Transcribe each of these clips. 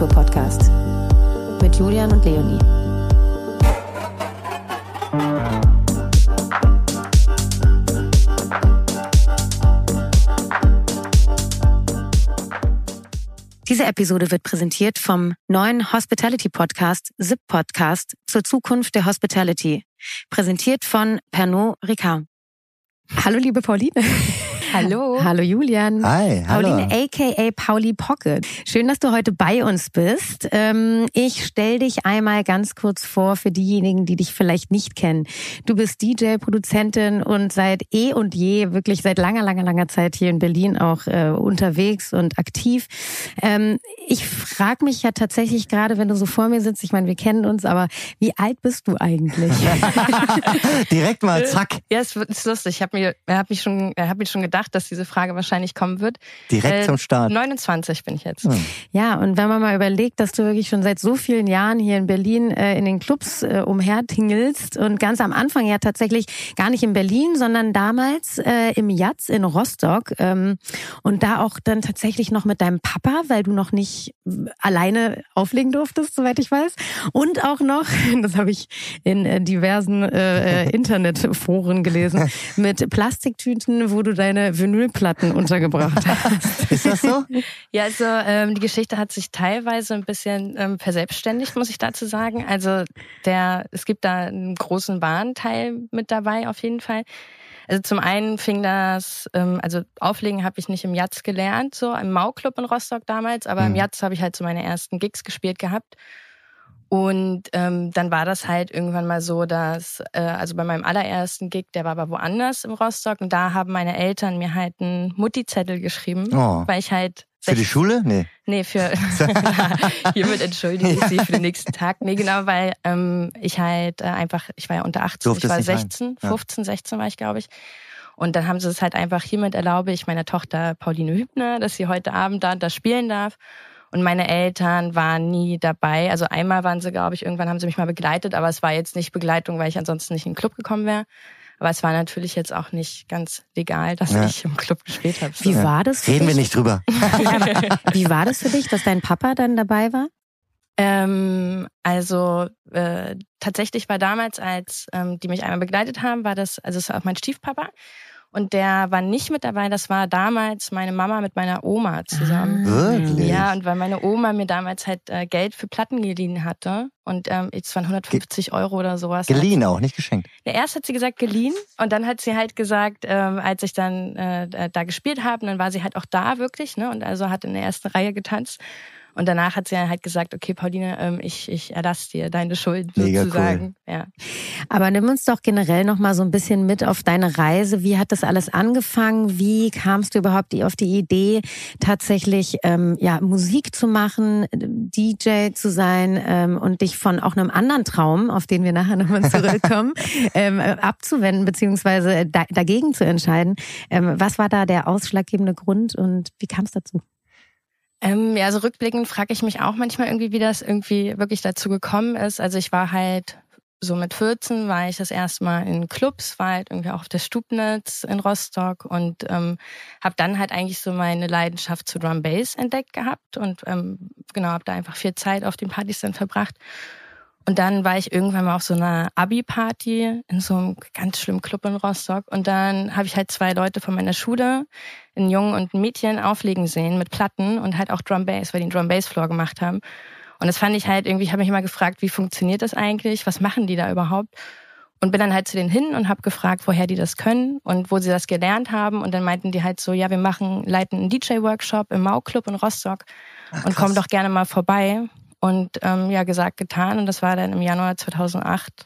Feierkultur-Podcast mit Julian und Leonie. Diese Episode wird präsentiert vom neuen Hospitality Podcast, Zip Podcast zur Zukunft der Hospitality. Präsentiert von Pernod Ricard. Hallo, liebe Pauline. Hallo. Hallo Julian. Hi, hallo. Pauline aka Pauli Pocket. Schön, dass du heute bei uns bist. Ähm, ich stell dich einmal ganz kurz vor für diejenigen, die dich vielleicht nicht kennen. Du bist DJ, Produzentin und seit eh und je, wirklich seit langer, langer, langer Zeit hier in Berlin auch äh, unterwegs und aktiv. Ähm, ich frage mich ja tatsächlich gerade, wenn du so vor mir sitzt, ich meine, wir kennen uns, aber wie alt bist du eigentlich? Direkt mal zack. Ja, es ist lustig. Ich habe mir, hab mich schon, hab mich schon gedacht, dass diese Frage wahrscheinlich kommen wird. Direkt Äh, zum Start. 29 bin ich jetzt. Hm. Ja, und wenn man mal überlegt, dass du wirklich schon seit so vielen Jahren hier in Berlin äh, in den Clubs äh, umhertingelst und ganz am Anfang ja tatsächlich gar nicht in Berlin, sondern damals äh, im Jatz in Rostock ähm, und da auch dann tatsächlich noch mit deinem Papa, weil du noch nicht alleine auflegen durftest, soweit ich weiß. Und auch noch, das habe ich in äh, diversen äh, äh, Internetforen gelesen, mit Plastiktüten, wo du deine Vinylplatten untergebracht hast. Ist das so? Ja, also ähm, die Geschichte hat sich teilweise ein bisschen ähm, verselbstständigt, muss ich dazu sagen. Also der, es gibt da einen großen Warenteil mit dabei auf jeden Fall. Also zum einen fing das, ähm, also Auflegen habe ich nicht im Jatz gelernt, so im Mau-Club in Rostock damals, aber im Mhm. Jatz habe ich halt so meine ersten Gigs gespielt gehabt. Und ähm, dann war das halt irgendwann mal so, dass, äh, also bei meinem allerersten Gig, der war aber woanders im Rostock, und da haben meine Eltern mir halt einen Mutti-Zettel geschrieben, Oh. weil ich halt Für die Schule? Nee. Nee, für hiermit entschuldige ich Sie für den nächsten Tag. Nee, genau, weil ähm, ich halt äh, einfach, ich war ja unter 18, Durftest ich war nicht rein. 16, Ja. 15, 16 war ich, glaube ich. Und dann haben sie es halt einfach, hiermit erlaube ich meiner Tochter Pauline Hübner, dass sie heute Abend da, da spielen darf. Und meine Eltern waren nie dabei. Also einmal waren sie, glaube ich, irgendwann haben sie mich mal begleitet, aber es war jetzt nicht Begleitung, weil ich ansonsten nicht in den Club gekommen wäre. Aber es war natürlich jetzt auch nicht ganz legal, dass Ja. ich im Club gespielt habe. Wie war das für Reden wir dich? nicht drüber. Wie war das für dich, dass dein Papa dann dabei war? Ähm, also äh, tatsächlich war damals, als ähm, die mich einmal begleitet haben, war das, also es war auch mein Stiefpapa. Und der war nicht mit dabei, das war damals meine Mama mit meiner Oma zusammen. Wirklich? Ja, und weil meine Oma mir damals halt äh, Geld für Platten geliehen hatte und ähm, es waren 150 Euro oder sowas. Geliehen auch, nicht geschenkt. Ja, erst hat sie gesagt geliehen und dann hat sie halt gesagt, ähm, als ich dann äh, da gespielt habe, dann war sie halt auch da wirklich, ne? Und also hat in der ersten Reihe getanzt. Und danach hat sie dann halt gesagt, okay, Pauline, ähm, ich, ich erlasse dir deine Schuld Mega sozusagen. Ja. Aber nimm uns doch generell noch mal so ein bisschen mit auf deine Reise. Wie hat das alles angefangen? Wie kamst du überhaupt auf die Idee, tatsächlich ähm, ja Musik zu machen, DJ zu sein ähm, und dich von auch einem anderen Traum, auf den wir nachher nochmal zurückkommen, ähm, äh, abzuwenden beziehungsweise da, dagegen zu entscheiden? Ähm, was war da der ausschlaggebende Grund und wie kam es dazu? Ähm, ja, also rückblickend frage ich mich auch manchmal irgendwie, wie das irgendwie wirklich dazu gekommen ist. Also ich war halt so mit 14 war ich das erste Mal in Clubs, war halt irgendwie auch auf der Stubnitz in Rostock und ähm, habe dann halt eigentlich so meine Leidenschaft zu Drum Bass entdeckt gehabt und ähm, genau habe da einfach viel Zeit auf den Partys dann verbracht. Und dann war ich irgendwann mal auf so einer Abi-Party in so einem ganz schlimmen Club in Rostock. Und dann habe ich halt zwei Leute von meiner Schule, einen Jungen und ein Mädchen, auflegen sehen mit Platten und halt auch Drum Bass, weil die einen Drum Bass Floor gemacht haben. Und das fand ich halt irgendwie, ich habe mich immer gefragt, wie funktioniert das eigentlich? Was machen die da überhaupt? Und bin dann halt zu denen hin und habe gefragt, woher die das können und wo sie das gelernt haben. Und dann meinten die halt so, ja, wir machen, leiten einen DJ-Workshop im Mau-Club in Rostock und kommen doch gerne mal vorbei. Und ähm, ja, gesagt, getan. Und das war dann im Januar 2008.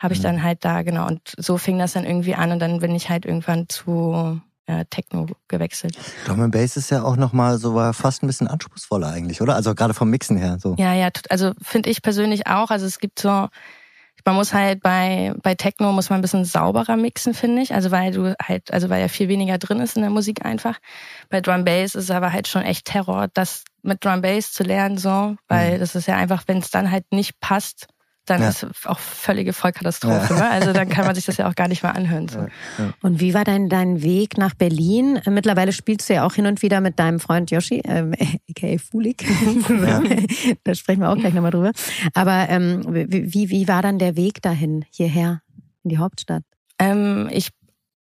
Habe ich Mhm. dann halt da, genau. Und so fing das dann irgendwie an. Und dann bin ich halt irgendwann zu äh, Techno gewechselt. Drum and Bass ist ja auch nochmal so war fast ein bisschen anspruchsvoller eigentlich, oder? Also gerade vom Mixen her. So. Ja, ja, also finde ich persönlich auch. Also es gibt so, man muss halt bei, bei Techno muss man ein bisschen sauberer mixen, finde ich. Also weil du halt, also weil ja viel weniger drin ist in der Musik einfach. Bei Drum Bass ist es aber halt schon echt Terror, das mit Drum Bass zu lernen, so, weil Mhm. das ist ja einfach, wenn es dann halt nicht passt, dann ja. ist auch völlige Vollkatastrophe. Ja. Ne? Also dann kann man sich das ja auch gar nicht mehr anhören. So. Ja. Und wie war dein, dein Weg nach Berlin? Mittlerweile spielst du ja auch hin und wieder mit deinem Freund Yoshi, ähm, aka Fulik. da sprechen wir auch gleich nochmal drüber. Aber ähm, wie, wie war dann der Weg dahin, hierher, in die Hauptstadt? Ähm, ich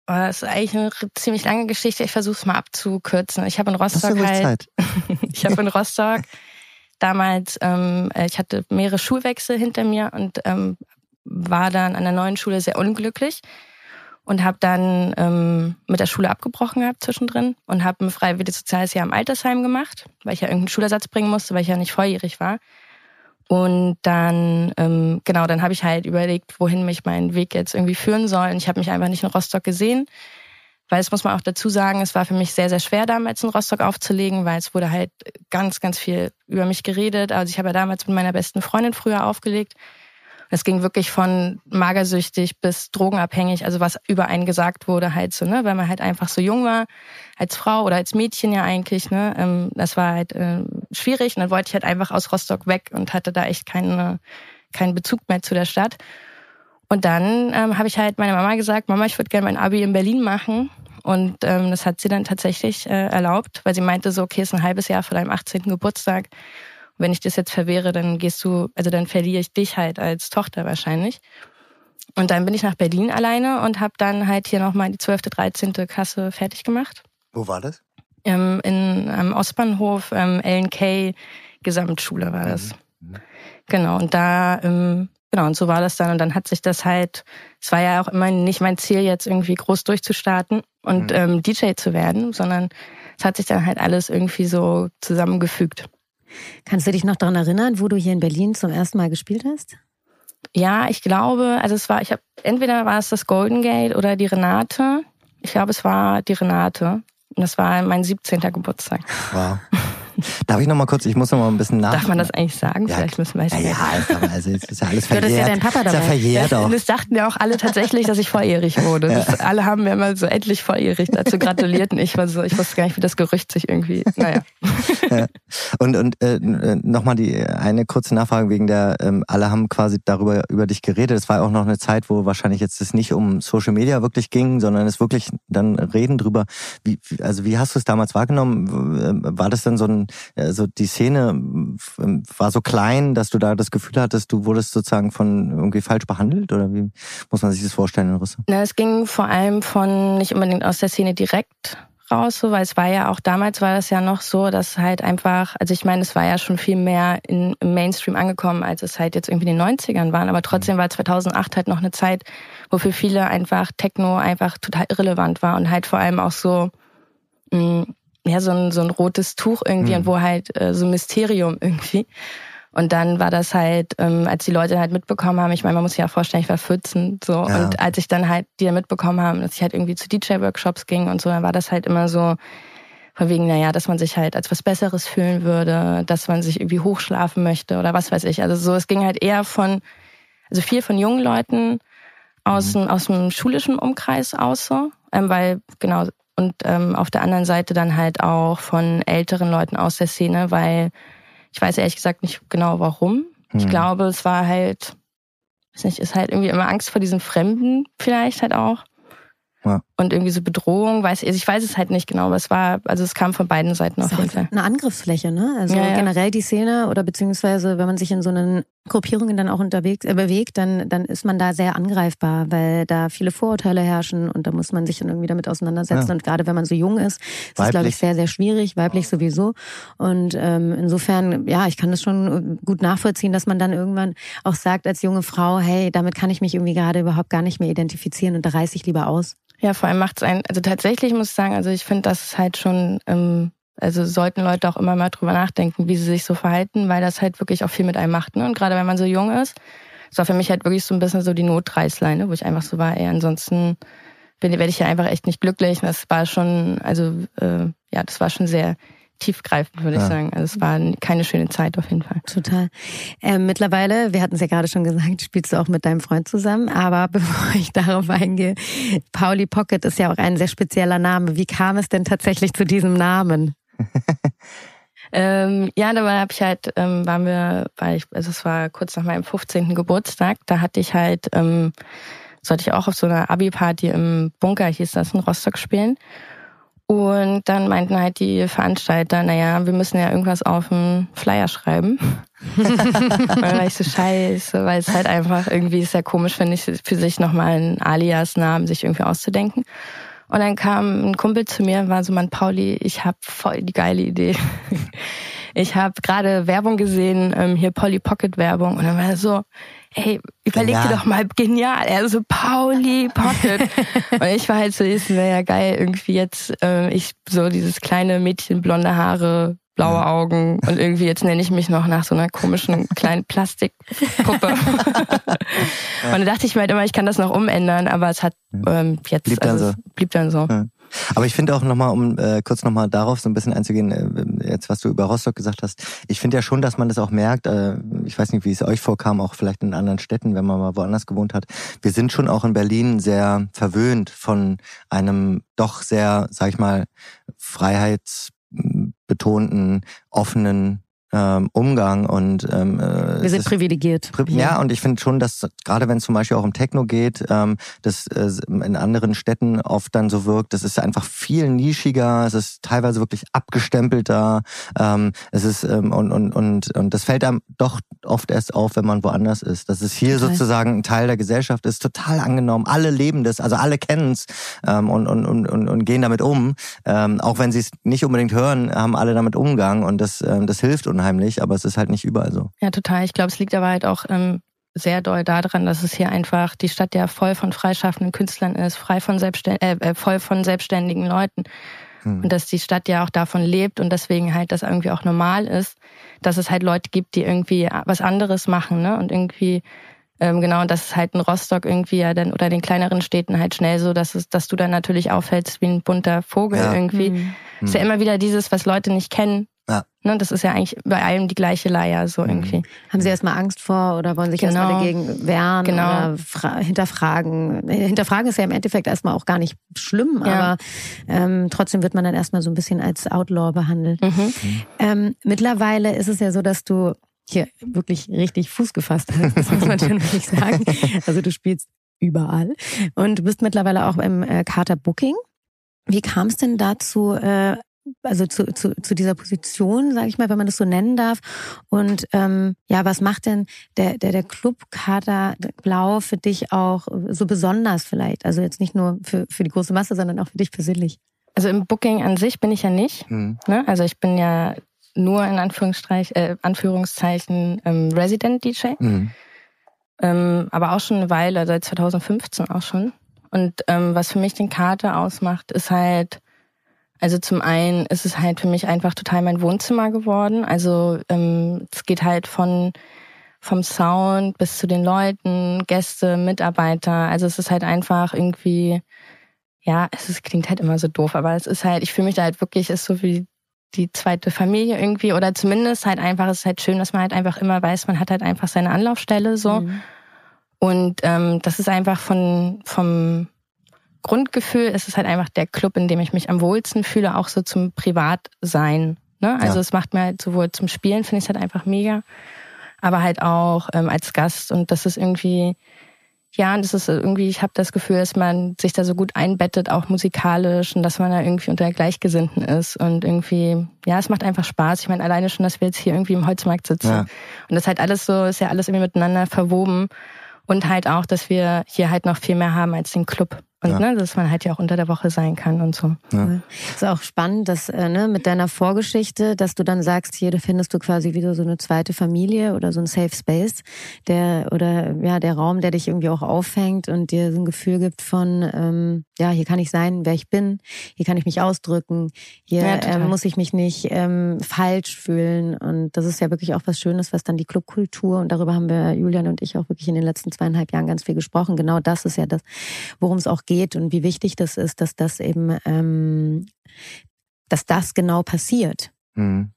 das ist eigentlich eine ziemlich lange Geschichte. Ich versuche es mal abzukürzen. Ich habe in Rostock halt. ich habe in Rostock damals, ähm, äh, ich hatte mehrere Schulwechsel hinter mir und ähm, war dann an der neuen Schule sehr unglücklich und habe dann ähm, mit der Schule abgebrochen gehabt zwischendrin und habe ein freiwilliges soziales Jahr im Altersheim gemacht, weil ich ja irgendeinen Schulersatz bringen musste, weil ich ja nicht volljährig war. Und dann, ähm, genau, dann habe ich halt überlegt, wohin mich mein Weg jetzt irgendwie führen soll. Und ich habe mich einfach nicht in Rostock gesehen. Weil es muss man auch dazu sagen, es war für mich sehr, sehr schwer damals in Rostock aufzulegen, weil es wurde halt ganz, ganz viel über mich geredet. Also ich habe ja damals mit meiner besten Freundin früher aufgelegt. Es ging wirklich von magersüchtig bis drogenabhängig, also was über einen gesagt wurde halt so, ne, weil man halt einfach so jung war, als Frau oder als Mädchen ja eigentlich, ne, ähm, das war halt äh, schwierig und dann wollte ich halt einfach aus Rostock weg und hatte da echt keine, keinen Bezug mehr zu der Stadt. Und dann ähm, habe ich halt meiner Mama gesagt, Mama, ich würde gerne mein Abi in Berlin machen. Und ähm, das hat sie dann tatsächlich äh, erlaubt, weil sie meinte so, okay, ist ein halbes Jahr vor deinem 18. Geburtstag. Wenn ich das jetzt verwehre, dann gehst du, also dann verliere ich dich halt als Tochter wahrscheinlich. Und dann bin ich nach Berlin alleine und habe dann halt hier nochmal die 12., 13. Klasse fertig gemacht. Wo war das? Ähm, in am Ostbahnhof, ähm, LNK Gesamtschule war das. Mhm. Genau, und da ähm, Genau, und so war das dann. Und dann hat sich das halt, es war ja auch immer nicht mein Ziel, jetzt irgendwie groß durchzustarten und mhm. ähm, DJ zu werden, sondern es hat sich dann halt alles irgendwie so zusammengefügt. Kannst du dich noch daran erinnern, wo du hier in Berlin zum ersten Mal gespielt hast? Ja, ich glaube, also es war, ich habe entweder war es das Golden Gate oder die Renate. Ich glaube, es war die Renate. Und das war mein 17. Geburtstag. Wow. Darf ich noch mal kurz, ich muss noch mal ein bisschen nach. Darf man das eigentlich sagen? Ja, Vielleicht müssen wir es ja, ja, also jetzt ist ja alles verjährt. Ist ja dein Papa dabei. Ist ja verjährt auch. Das dachten ja auch alle tatsächlich, dass ich volljährig wurde. Ja. Das, alle haben mir immer so endlich volljährig dazu gratuliert und ich war so, ich wusste gar nicht, wie das Gerücht sich irgendwie, naja. Ja. Und, und äh, nochmal die eine kurze Nachfrage wegen der, ähm, alle haben quasi darüber über dich geredet. Es war auch noch eine Zeit, wo wahrscheinlich jetzt es nicht um Social Media wirklich ging, sondern es wirklich dann reden drüber. Wie, also wie hast du es damals wahrgenommen? War das dann so ein, so die Szene ähm, war so klein, dass du da das Gefühl hattest, du wurdest sozusagen von irgendwie falsch behandelt? Oder wie muss man sich das vorstellen in Russland? Na, es ging vor allem von nicht unbedingt aus der Szene direkt raus, so, weil es war ja auch damals war das ja noch so, dass halt einfach, also ich meine, es war ja schon viel mehr in, im Mainstream angekommen, als es halt jetzt irgendwie in den 90ern waren, aber trotzdem war 2008 halt noch eine Zeit, wo für viele einfach Techno einfach total irrelevant war und halt vor allem auch so mh, mm, ja, so ein, so ein rotes Tuch irgendwie mhm. und wo halt äh, so ein Mysterium irgendwie. Und dann war das halt, ähm, als die Leute halt mitbekommen haben, ich meine, man muss sich ja vorstellen, ich war 14, so. Ja. Und als ich dann halt, die mitbekommen haben, dass ich halt irgendwie zu DJ-Workshops ging und so, dann war das halt immer so, von wegen, naja, dass man sich halt als was Besseres fühlen würde, dass man sich irgendwie hochschlafen möchte oder was weiß ich. Also so, es ging halt eher von, also viel von jungen Leuten aus, mhm. dem, aus dem schulischen Umkreis aus so, ähm, weil genau und ähm, auf der anderen Seite dann halt auch von älteren Leuten aus der Szene, weil ich weiß ehrlich gesagt nicht genau warum. Hm. Ich glaube, es war halt, weiß nicht, ist halt irgendwie immer Angst vor diesen Fremden vielleicht halt auch. Ja. Und irgendwie so Bedrohung, weiß ich, also ich weiß es halt nicht genau, aber es war, also es kam von beiden Seiten auf jeden Fall. Eine Angriffsfläche, ne? Also ja, ja. generell die Szene oder beziehungsweise wenn man sich in so einen Gruppierungen dann auch unterwegs äh, bewegt, dann dann ist man da sehr angreifbar, weil da viele Vorurteile herrschen und da muss man sich dann irgendwie damit auseinandersetzen. Ja. Und gerade wenn man so jung ist, ist es glaube ich sehr sehr schwierig, weiblich sowieso. Und ähm, insofern, ja, ich kann das schon gut nachvollziehen, dass man dann irgendwann auch sagt als junge Frau, hey, damit kann ich mich irgendwie gerade überhaupt gar nicht mehr identifizieren und da reiße ich lieber aus. Ja, vor allem macht es einen, also tatsächlich muss ich sagen, also ich finde, das ist halt schon, ähm, also sollten Leute auch immer mal drüber nachdenken, wie sie sich so verhalten, weil das halt wirklich auch viel mit einem macht. Ne? Und gerade wenn man so jung ist, das war für mich halt wirklich so ein bisschen so die Notreißleine, wo ich einfach so war, ey, ansonsten bin, werde ich ja einfach echt nicht glücklich. Das war schon, also äh, ja, das war schon sehr tiefgreifend, würde ja. ich sagen. Also es war keine schöne Zeit auf jeden Fall. Total. Ähm, mittlerweile, wir hatten es ja gerade schon gesagt, spielst du auch mit deinem Freund zusammen. Aber bevor ich darauf eingehe, Pauli Pocket ist ja auch ein sehr spezieller Name. Wie kam es denn tatsächlich zu diesem Namen? Ähm, ja, dabei habe ich halt, ähm, waren wir, weil ich, also es war kurz nach meinem 15. Geburtstag, da hatte ich halt, ähm, sollte ich auch auf so einer Abi-Party im Bunker, hieß das, in Rostock spielen. Und dann meinten halt die Veranstalter, naja, wir müssen ja irgendwas auf den Flyer schreiben. und dann war ich so scheiße, weil es halt einfach irgendwie ist ja komisch, finde ich, für sich nochmal einen Alias-Namen sich irgendwie auszudenken. Und dann kam ein Kumpel zu mir und war so, Mann, Pauli, ich habe voll die geile Idee. Ich habe gerade Werbung gesehen, ähm, hier Polly Pocket Werbung. Und dann war er so, ey, überleg dir doch mal, genial. Er so, Pauli Pocket. und ich war halt so, es wäre ja geil, irgendwie jetzt, ähm, ich so dieses kleine Mädchen, blonde Haare, blaue Augen und irgendwie jetzt nenne ich mich noch nach so einer komischen kleinen Plastikpuppe. und dann dachte ich mir halt immer, ich kann das noch umändern, aber es hat ähm, jetzt blieb dann also, so. blieb dann so. Ja. Aber ich finde auch nochmal, um äh, kurz nochmal darauf so ein bisschen einzugehen, äh, jetzt was du über Rostock gesagt hast, ich finde ja schon, dass man das auch merkt, äh, ich weiß nicht, wie es euch vorkam, auch vielleicht in anderen Städten, wenn man mal woanders gewohnt hat. Wir sind schon auch in Berlin sehr verwöhnt von einem doch sehr, sag ich mal, freiheitsbetonten, offenen ähm, Umgang und ähm, äh, wir sind privilegiert. Ja, und ich finde schon, dass gerade wenn es zum Beispiel auch um Techno geht, ähm, das äh, in anderen Städten oft dann so wirkt, das ist einfach viel nischiger, es ist teilweise wirklich abgestempelter, ähm, es ist ähm, und, und, und, und das fällt einem doch oft erst auf, wenn man woanders ist. Dass es hier okay. sozusagen ein Teil der Gesellschaft ist, total angenommen, alle leben das, also alle kennen es ähm, und, und, und, und, und gehen damit um. Ähm, auch wenn sie es nicht unbedingt hören, haben alle damit Umgang und das, ähm, das hilft unheimlich unheimlich, aber es ist halt nicht überall so. Ja, total. Ich glaube, es liegt aber halt auch ähm, sehr doll daran, dass es hier einfach die Stadt ja voll von freischaffenden Künstlern ist, frei von Selbstständ äh, äh, voll von selbstständigen Leuten. Hm. Und dass die Stadt ja auch davon lebt und deswegen halt das irgendwie auch normal ist, dass es halt Leute gibt, die irgendwie was anderes machen, ne? Und irgendwie ähm, genau, und das ist halt in Rostock irgendwie ja dann oder den kleineren Städten halt schnell so, dass es, dass du dann natürlich auffällst wie ein bunter Vogel ja. irgendwie. Mhm. Ist ja immer wieder dieses, was Leute nicht kennen, ja. Ne, das ist ja eigentlich bei allem die gleiche Leier, so mhm. irgendwie. Haben Sie erstmal Angst vor oder wollen sich genau. erstmal dagegen wehren genau. oder hinterfragen? Hinterfragen ist ja im Endeffekt erstmal auch gar nicht schlimm, ja. aber ähm, trotzdem wird man dann erstmal so ein bisschen als Outlaw behandelt. Mhm. Ähm, mittlerweile ist es ja so, dass du hier wirklich richtig Fuß gefasst hast, das muss man schon wirklich sagen. Also du spielst überall und du bist mittlerweile auch im äh, Carter Booking. Wie kam es denn dazu, äh, also zu, zu, zu dieser Position, sage ich mal, wenn man das so nennen darf. Und ähm, ja, was macht denn der, der, der Clubkader Blau für dich auch so besonders vielleicht? Also jetzt nicht nur für, für die große Masse, sondern auch für dich persönlich. Also im Booking an sich bin ich ja nicht. Mhm. Ne? Also ich bin ja nur in Anführungszeichen, äh, Anführungszeichen ähm, Resident DJ. Mhm. Ähm, aber auch schon eine Weile, seit 2015 auch schon. Und ähm, was für mich den Kater ausmacht, ist halt also zum einen ist es halt für mich einfach total mein Wohnzimmer geworden. Also ähm, es geht halt von vom Sound bis zu den Leuten, Gäste, Mitarbeiter. Also es ist halt einfach irgendwie, ja, es ist, klingt halt immer so doof, aber es ist halt, ich fühle mich da halt wirklich, ist so wie die zweite Familie irgendwie oder zumindest halt einfach, es ist halt schön, dass man halt einfach immer weiß, man hat halt einfach seine Anlaufstelle so. Mhm. Und ähm, das ist einfach von vom Grundgefühl ist es halt einfach der Club, in dem ich mich am wohlsten fühle, auch so zum Privatsein. Ne? Also ja. es macht mir halt sowohl zum Spielen, finde ich es halt einfach mega, aber halt auch ähm, als Gast. Und das ist irgendwie, ja, das ist irgendwie, ich habe das Gefühl, dass man sich da so gut einbettet, auch musikalisch und dass man da irgendwie unter Gleichgesinnten ist. Und irgendwie, ja, es macht einfach Spaß. Ich meine, alleine schon, dass wir jetzt hier irgendwie im Holzmarkt sitzen. Ja. Und das halt alles so, ist ja alles irgendwie miteinander verwoben. Und halt auch, dass wir hier halt noch viel mehr haben als den Club. Und ja. ne, dass man halt ja auch unter der Woche sein kann und so. Ja. Ist auch spannend, dass äh, ne, mit deiner Vorgeschichte, dass du dann sagst, hier findest du quasi wieder so eine zweite Familie oder so ein Safe Space, der oder ja der Raum, der dich irgendwie auch auffängt und dir so ein Gefühl gibt von ähm, ja hier kann ich sein, wer ich bin, hier kann ich mich ausdrücken, hier ja, ähm, muss ich mich nicht ähm, falsch fühlen und das ist ja wirklich auch was Schönes, was dann die Clubkultur und darüber haben wir Julian und ich auch wirklich in den letzten zweieinhalb Jahren ganz viel gesprochen. Genau das ist ja das, worum es auch geht geht und wie wichtig das ist, dass das eben, ähm, dass das genau passiert. Mhm.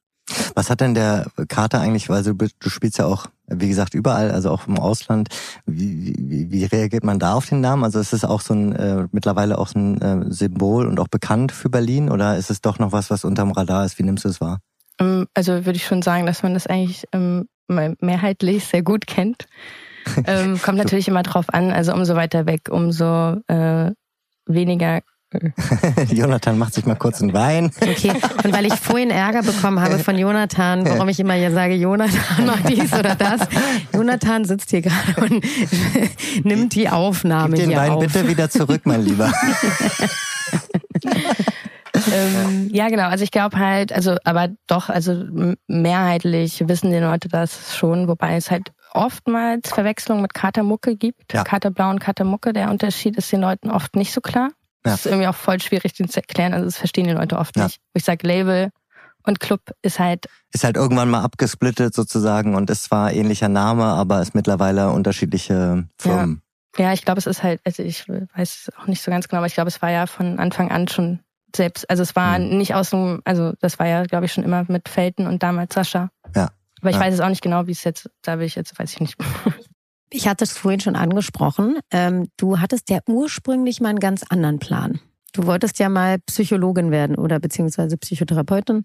Was hat denn der Kater eigentlich, weil du, du spielst ja auch, wie gesagt, überall, also auch im Ausland. Wie, wie, wie reagiert man da auf den Namen? Also ist es auch so ein äh, mittlerweile auch so ein äh, Symbol und auch bekannt für Berlin oder ist es doch noch was, was unterm Radar ist? Wie nimmst du es wahr? Ähm, also würde ich schon sagen, dass man das eigentlich ähm, mehrheitlich sehr gut kennt. ähm, kommt natürlich immer drauf an, also umso weiter weg, umso äh, weniger Jonathan macht sich mal kurz einen Wein. Okay, und weil ich vorhin Ärger bekommen habe von Jonathan, warum ich immer hier sage, Jonathan macht dies oder das. Jonathan sitzt hier gerade und nimmt die Aufnahme Gib den hier Wein auf. bitte wieder zurück, mein Lieber. ähm, ja, genau. Also ich glaube halt, also aber doch, also mehrheitlich wissen die Leute das schon, wobei es halt oftmals Verwechslung mit Katermucke gibt. Ja. Katerblau und Katermucke. Der Unterschied ist den Leuten oft nicht so klar. Ja. Das ist irgendwie auch voll schwierig, den zu erklären. Also das verstehen die Leute oft Ja. nicht. Ich sage Label und Club ist halt, Ist halt irgendwann mal abgesplittet sozusagen und ist zwar ähnlicher Name, aber ist mittlerweile unterschiedliche Firmen. ja, ich glaube, es ist halt, also ich weiß auch nicht so ganz genau, aber ich glaube, es war ja von Anfang an schon selbst, also es war Mhm. nicht aus dem, also das war ja, glaube ich, schon immer mit Felten und damals Sascha. Ja. Aber ich Ja. weiß es auch nicht genau, wie es jetzt, da will ich jetzt, weiß ich nicht. Ich hatte es vorhin schon angesprochen. Ähm, du hattest ja ursprünglich mal einen ganz anderen Plan. Du wolltest ja mal Psychologin werden oder beziehungsweise Psychotherapeutin.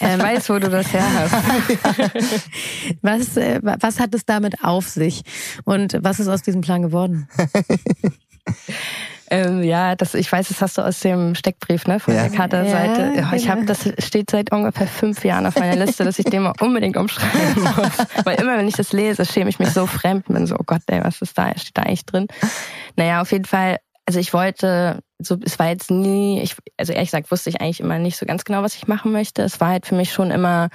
Ähm, Ich weiß, wo du das her hast. was, äh, was hat es damit auf sich? Und was ist aus diesem Plan geworden? ähm, ja, das, ich weiß, das hast du aus dem Steckbrief, ne, von Ja. der Katerseite. Ja, ich habe, genau. das steht seit ungefähr fünf Jahren auf meiner Liste, dass ich den mal unbedingt umschreiben muss. Weil immer, wenn ich das lese, schäme ich mich so fremd. Bin so, oh Gott, ey, was ist da? Steht da eigentlich drin? Naja, auf jeden Fall. Also ich wollte, so es war jetzt nie, ich, also ehrlich gesagt wusste ich eigentlich immer nicht so ganz genau, was ich machen möchte. Es war halt für mich schon immer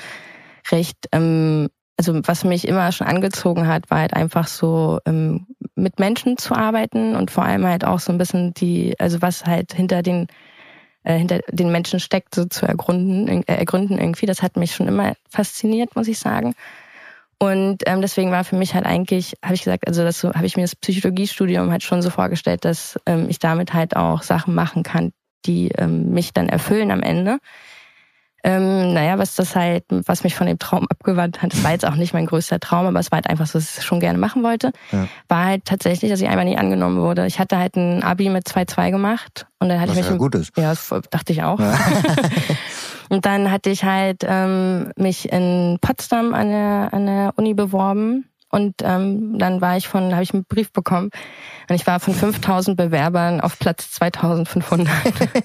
recht, ähm, also was mich immer schon angezogen hat, war halt einfach so ähm, mit Menschen zu arbeiten und vor allem halt auch so ein bisschen die, also was halt hinter den äh, hinter den Menschen steckt, so zu ergründen, äh, ergründen irgendwie. Das hat mich schon immer fasziniert, muss ich sagen. Und ähm, deswegen war für mich halt eigentlich, habe ich gesagt, also das so habe ich mir das Psychologiestudium halt schon so vorgestellt, dass ähm, ich damit halt auch Sachen machen kann, die ähm, mich dann erfüllen am Ende. Ähm, naja, was das halt, was mich von dem Traum abgewandt hat, das war jetzt auch nicht mein größter Traum, aber es war halt einfach so, dass ich es schon gerne machen wollte, Ja. war halt tatsächlich, dass ich einfach nie angenommen wurde. Ich hatte halt ein Abi mit 2-2 gemacht und dann hatte Was ich mich ja gut ist. ja, das dachte ich auch. und dann hatte ich halt ähm, mich in Potsdam an der, an der Uni beworben. Und ähm, dann war ich von, habe ich einen Brief bekommen und ich war von 5000 Bewerbern auf Platz 2500.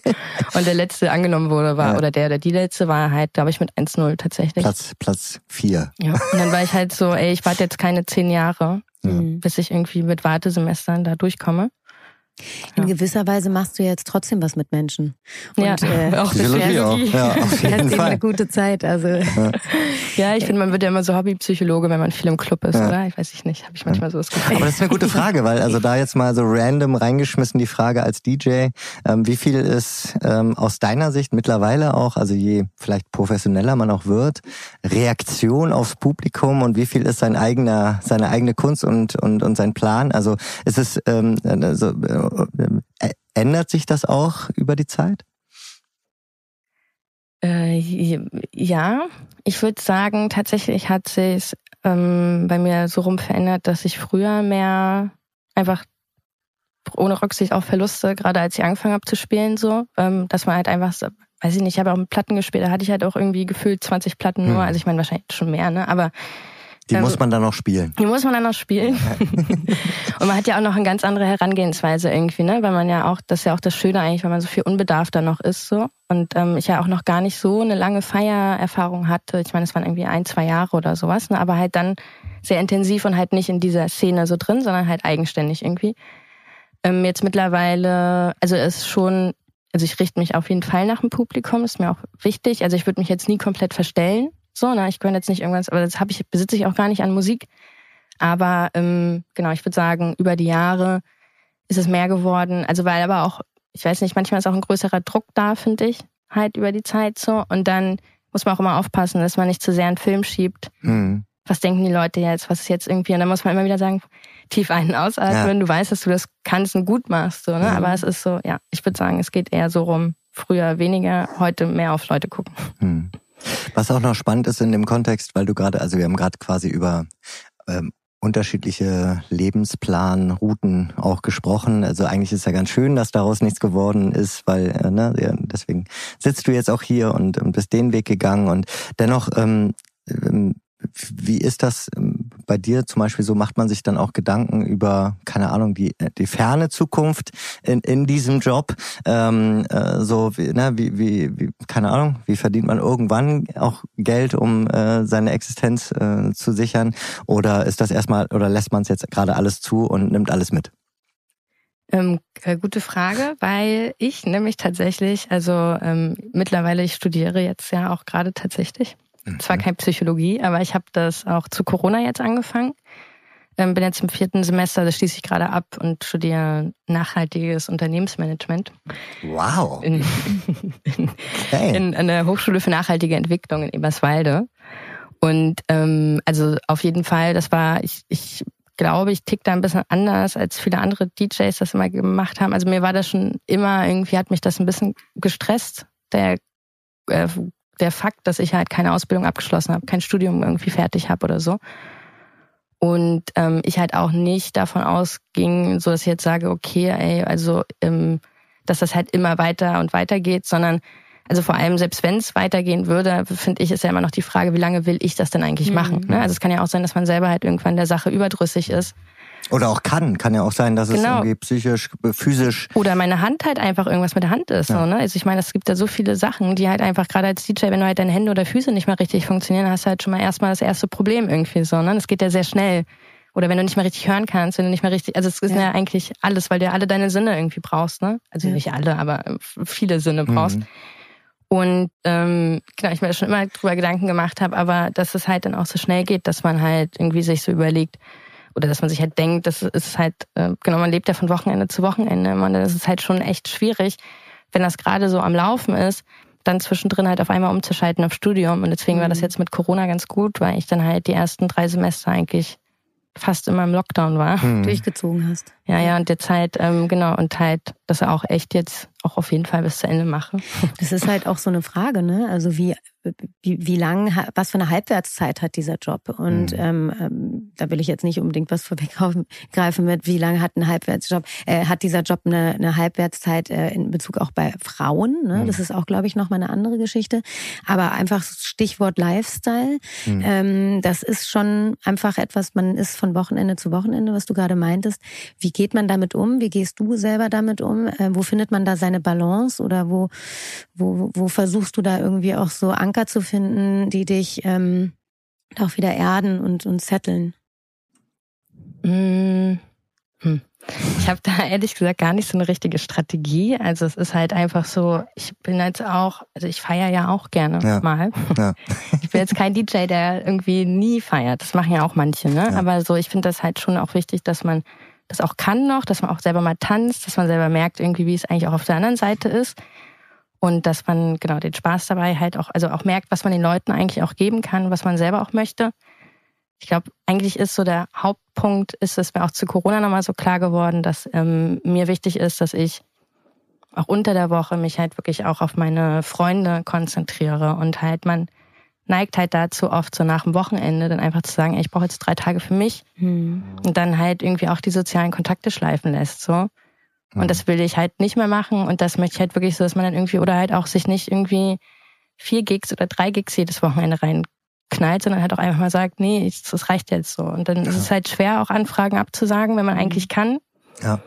und der letzte angenommen wurde war, Ja. oder der oder die letzte war halt, glaube ich, mit 1-0 tatsächlich. Platz, Platz vier. Ja. Und dann war ich halt so, ey, ich warte jetzt keine zehn Jahre, Ja. Mhm. bis ich irgendwie mit Wartesemestern da durchkomme. In Ja. gewisser Weise machst du jetzt trotzdem was mit Menschen. Ja, Und, äh, auch Psychologie auch. Ja, auf jeden eben eine Fall. gute Zeit. Also Ja, ich finde, man wird ja immer so Hobbypsychologe, wenn man viel im Club ist, Ja. oder? Ich weiß ich nicht, habe ich manchmal so das Gefühl. Aber das ist eine gute Frage, weil also da jetzt mal so random reingeschmissen die Frage als DJ, ähm, wie viel ist ähm, aus deiner Sicht mittlerweile auch, also je vielleicht professioneller man auch wird, Reaktion aufs Publikum und wie viel ist sein eigener, seine eigene Kunst und und und sein Plan? Also ist es ähm, also, ändert sich das auch über die Zeit? Äh, ja, ich würde sagen, tatsächlich hat sich ähm, bei mir so rum verändert, dass ich früher mehr einfach ohne Rücksicht auf Verluste, gerade als ich angefangen habe zu spielen, so, ähm, dass man halt einfach, so, weiß ich nicht, ich habe auch mit Platten gespielt, da hatte ich halt auch irgendwie gefühlt 20 Platten nur, Hm. also ich meine wahrscheinlich schon mehr, ne, aber Die Ähm, muss man dann noch spielen. die muss man dann noch spielen. und man hat ja auch noch eine ganz andere Herangehensweise irgendwie, ne? Weil man ja auch, das ist ja auch das Schöne eigentlich, weil man so viel unbedarfter noch ist so. Und ähm, ich ja auch noch gar nicht so eine lange Feiererfahrung hatte. Ich meine, es waren irgendwie ein, zwei Jahre oder sowas, ne? Aber halt dann sehr intensiv und halt nicht in dieser Szene so drin, sondern halt eigenständig irgendwie. Ähm, jetzt mittlerweile, also es ist schon, also ich richte mich auf jeden Fall nach dem Publikum, ist mir auch wichtig. Also ich würde mich jetzt nie komplett verstellen. So, ne, ich könnte jetzt nicht irgendwas, aber das habe ich, besitze ich auch gar nicht an Musik. Aber ähm, genau, ich würde sagen, über die Jahre ist es mehr geworden. Also weil aber auch, ich weiß nicht, manchmal ist auch ein größerer Druck da, finde ich, halt über die Zeit so. Und dann muss man auch immer aufpassen, dass man nicht zu sehr einen Film schiebt. Hm. Was denken die Leute jetzt? Was ist jetzt irgendwie? Und dann muss man immer wieder sagen, tief ein- und ausatmen. Du weißt, dass du das kannst und gut machst, so, ne? Ja. Aber es ist so, ja, ich würde sagen, es geht eher so rum. Früher weniger, heute mehr auf Leute gucken. Hm. Was auch noch spannend ist in dem Kontext, weil du gerade, also wir haben gerade quasi über ähm, unterschiedliche Lebensplan, Routen auch gesprochen. Also eigentlich ist ja ganz schön, dass daraus nichts geworden ist, weil äh, ne, deswegen sitzt du jetzt auch hier und, und bist den Weg gegangen. Und dennoch, ähm, ähm wie ist das ähm, bei dir zum Beispiel so? Macht man sich dann auch Gedanken über, keine Ahnung, die, die ferne Zukunft in, in diesem Job? Ähm, äh, so, wie, ne, wie, wie, wie, keine Ahnung, wie verdient man irgendwann auch Geld, um äh, seine Existenz äh, zu sichern? Oder ist das erstmal, oder lässt man es jetzt gerade alles zu und nimmt alles mit? Ähm, äh, gute Frage, weil ich nämlich tatsächlich, also ähm, mittlerweile, ich studiere jetzt ja auch gerade tatsächlich Mhm. Zwar kein Psychologie, aber ich habe das auch zu Corona jetzt angefangen. Ähm, bin jetzt im vierten Semester, das schließe ich gerade ab und studiere nachhaltiges Unternehmensmanagement. Wow. In, in, hey. in, in der Hochschule für nachhaltige Entwicklung in Eberswalde. Und ähm, also auf jeden Fall, das war, ich, ich glaube, ich tick da ein bisschen anders, als viele andere DJs das immer gemacht haben. Also mir war das schon immer, irgendwie hat mich das ein bisschen gestresst, der äh, der Fakt, dass ich halt keine Ausbildung abgeschlossen habe, kein Studium irgendwie fertig habe oder so. Und ähm, ich halt auch nicht davon ausging, so dass ich jetzt sage, okay, ey, also ähm, dass das halt immer weiter und weiter geht, sondern also vor allem, selbst wenn es weitergehen würde, finde ich, ist ja immer noch die Frage, wie lange will ich das denn eigentlich mhm. machen? Ne? Also es kann ja auch sein, dass man selber halt irgendwann der Sache überdrüssig ist oder auch kann. Kann ja auch sein, dass genau. es irgendwie psychisch, physisch. Oder meine Hand halt einfach irgendwas mit der Hand ist. Ja. So, ne? Also ich meine, es gibt da so viele Sachen, die halt einfach gerade als DJ, wenn du halt deine Hände oder Füße nicht mehr richtig funktionieren, hast du halt schon mal erstmal das erste Problem irgendwie so. Ne? Das geht ja sehr schnell. Oder wenn du nicht mehr richtig hören kannst, wenn du nicht mehr richtig, also es ist ja, ja eigentlich alles, weil du ja alle deine Sinne irgendwie brauchst, ne? Also ja. nicht alle, aber viele Sinne brauchst. Mhm. Und ähm, genau, ich mir schon immer drüber Gedanken gemacht habe, aber dass es halt dann auch so schnell geht, dass man halt irgendwie sich so überlegt, oder dass man sich halt denkt, das ist halt, äh, genau, man lebt ja von Wochenende zu Wochenende. Man, das ist halt schon echt schwierig, wenn das gerade so am Laufen ist, dann zwischendrin halt auf einmal umzuschalten auf Studium. Und deswegen mhm. war das mhm. jetzt mit Corona ganz gut, weil ich dann halt die ersten drei Semester eigentlich fast immer im Lockdown war. Mhm. Durchgezogen hast. Ja, ja, und jetzt halt, ähm, genau, und halt das auch echt jetzt auch auf jeden Fall bis zu Ende mache. Das ist halt auch so eine Frage, ne? Also wie wie, wie lang, was für eine Halbwertszeit hat dieser Job? Und mhm. ähm, ähm, da will ich jetzt nicht unbedingt was vorweggreifen mit, wie lange hat ein Halbwertsjob, äh, hat dieser Job eine, eine Halbwertszeit äh, in Bezug auch bei Frauen? Ne? Mhm. Das ist auch, glaube ich, noch mal eine andere Geschichte. Aber einfach Stichwort Lifestyle, mhm. ähm, das ist schon einfach etwas, man ist von Wochenende zu Wochenende, was du gerade meintest. Wie geht man damit um? Wie gehst du selber damit um? Äh, wo findet man da seine Balance oder wo, wo, wo versuchst du da irgendwie auch so Anker zu finden, die dich ähm, auch wieder erden und, und setteln? Mmh. Hm. Ich habe da ehrlich gesagt gar nicht so eine richtige Strategie. Also es ist halt einfach so, ich bin jetzt auch, also ich feiere ja auch gerne ja. mal. Ja. Ich bin jetzt kein DJ, der irgendwie nie feiert. Das machen ja auch manche, ne? Ja. Aber so, ich finde das halt schon auch wichtig, dass man das auch kann noch, dass man auch selber mal tanzt, dass man selber merkt irgendwie, wie es eigentlich auch auf der anderen Seite ist und dass man genau den Spaß dabei halt auch, also auch merkt, was man den Leuten eigentlich auch geben kann, was man selber auch möchte. Ich glaube, eigentlich ist so der Hauptpunkt, ist es mir auch zu Corona nochmal so klar geworden, dass ähm, mir wichtig ist, dass ich auch unter der Woche mich halt wirklich auch auf meine Freunde konzentriere und halt man neigt halt dazu oft so nach dem Wochenende dann einfach zu sagen, ey, ich brauche jetzt drei Tage für mich hm. und dann halt irgendwie auch die sozialen Kontakte schleifen lässt so. Und mhm. das will ich halt nicht mehr machen. Und das möchte ich halt wirklich so, dass man dann irgendwie, oder halt auch sich nicht irgendwie vier Gigs oder drei Gigs jedes Wochenende reinknallt, sondern halt auch einfach mal sagt, nee, das reicht jetzt so. Und dann ja. ist es halt schwer, auch Anfragen abzusagen, wenn man mhm. eigentlich kann. Ja.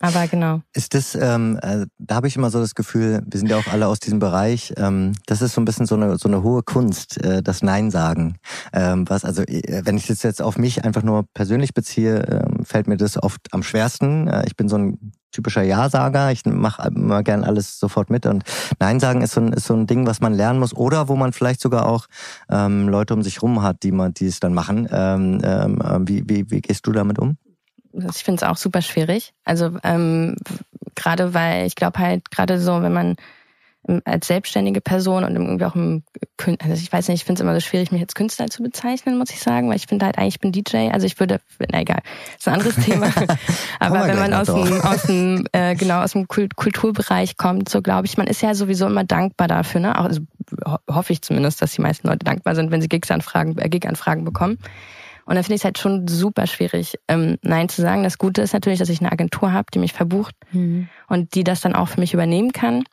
Aber genau. Ist das, ähm, äh, da habe ich immer so das Gefühl, wir sind ja auch alle aus diesem Bereich, ähm, das ist so ein bisschen so eine, so eine hohe Kunst, äh, das Nein sagen. Ähm, was, also äh, wenn ich das jetzt auf mich einfach nur persönlich beziehe, äh, fällt mir das oft am schwersten. Äh, ich bin so ein typischer Ja-Sager. Ich mache immer gern alles sofort mit. Und Nein sagen ist so, ein, ist so ein Ding, was man lernen muss. Oder wo man vielleicht sogar auch ähm, Leute um sich rum hat, die man, die es dann machen. Ähm, ähm, wie, wie, wie gehst du damit um? Ich finde es auch super schwierig. Also ähm, gerade weil ich glaube halt gerade so, wenn man ähm, als selbstständige Person und irgendwie auch im also ich weiß nicht, ich finde es immer so schwierig, mich als Künstler zu bezeichnen, muss ich sagen, weil ich finde halt eigentlich, ich bin DJ, also ich würde, na egal, ist ein anderes Thema. Aber wenn man aus dem, aus dem, äh, genau, aus dem Kulturbereich kommt, so glaube ich, man ist ja sowieso immer dankbar dafür, ne? Also hoffe ich zumindest, dass die meisten Leute dankbar sind, wenn sie Gigs-Anfragen, äh, Gig-Anfragen bekommen. Und dann finde ich es halt schon super schwierig, ähm, Nein zu sagen. Das Gute ist natürlich, dass ich eine Agentur habe, die mich verbucht mhm. und die das dann auch für mich übernehmen kann.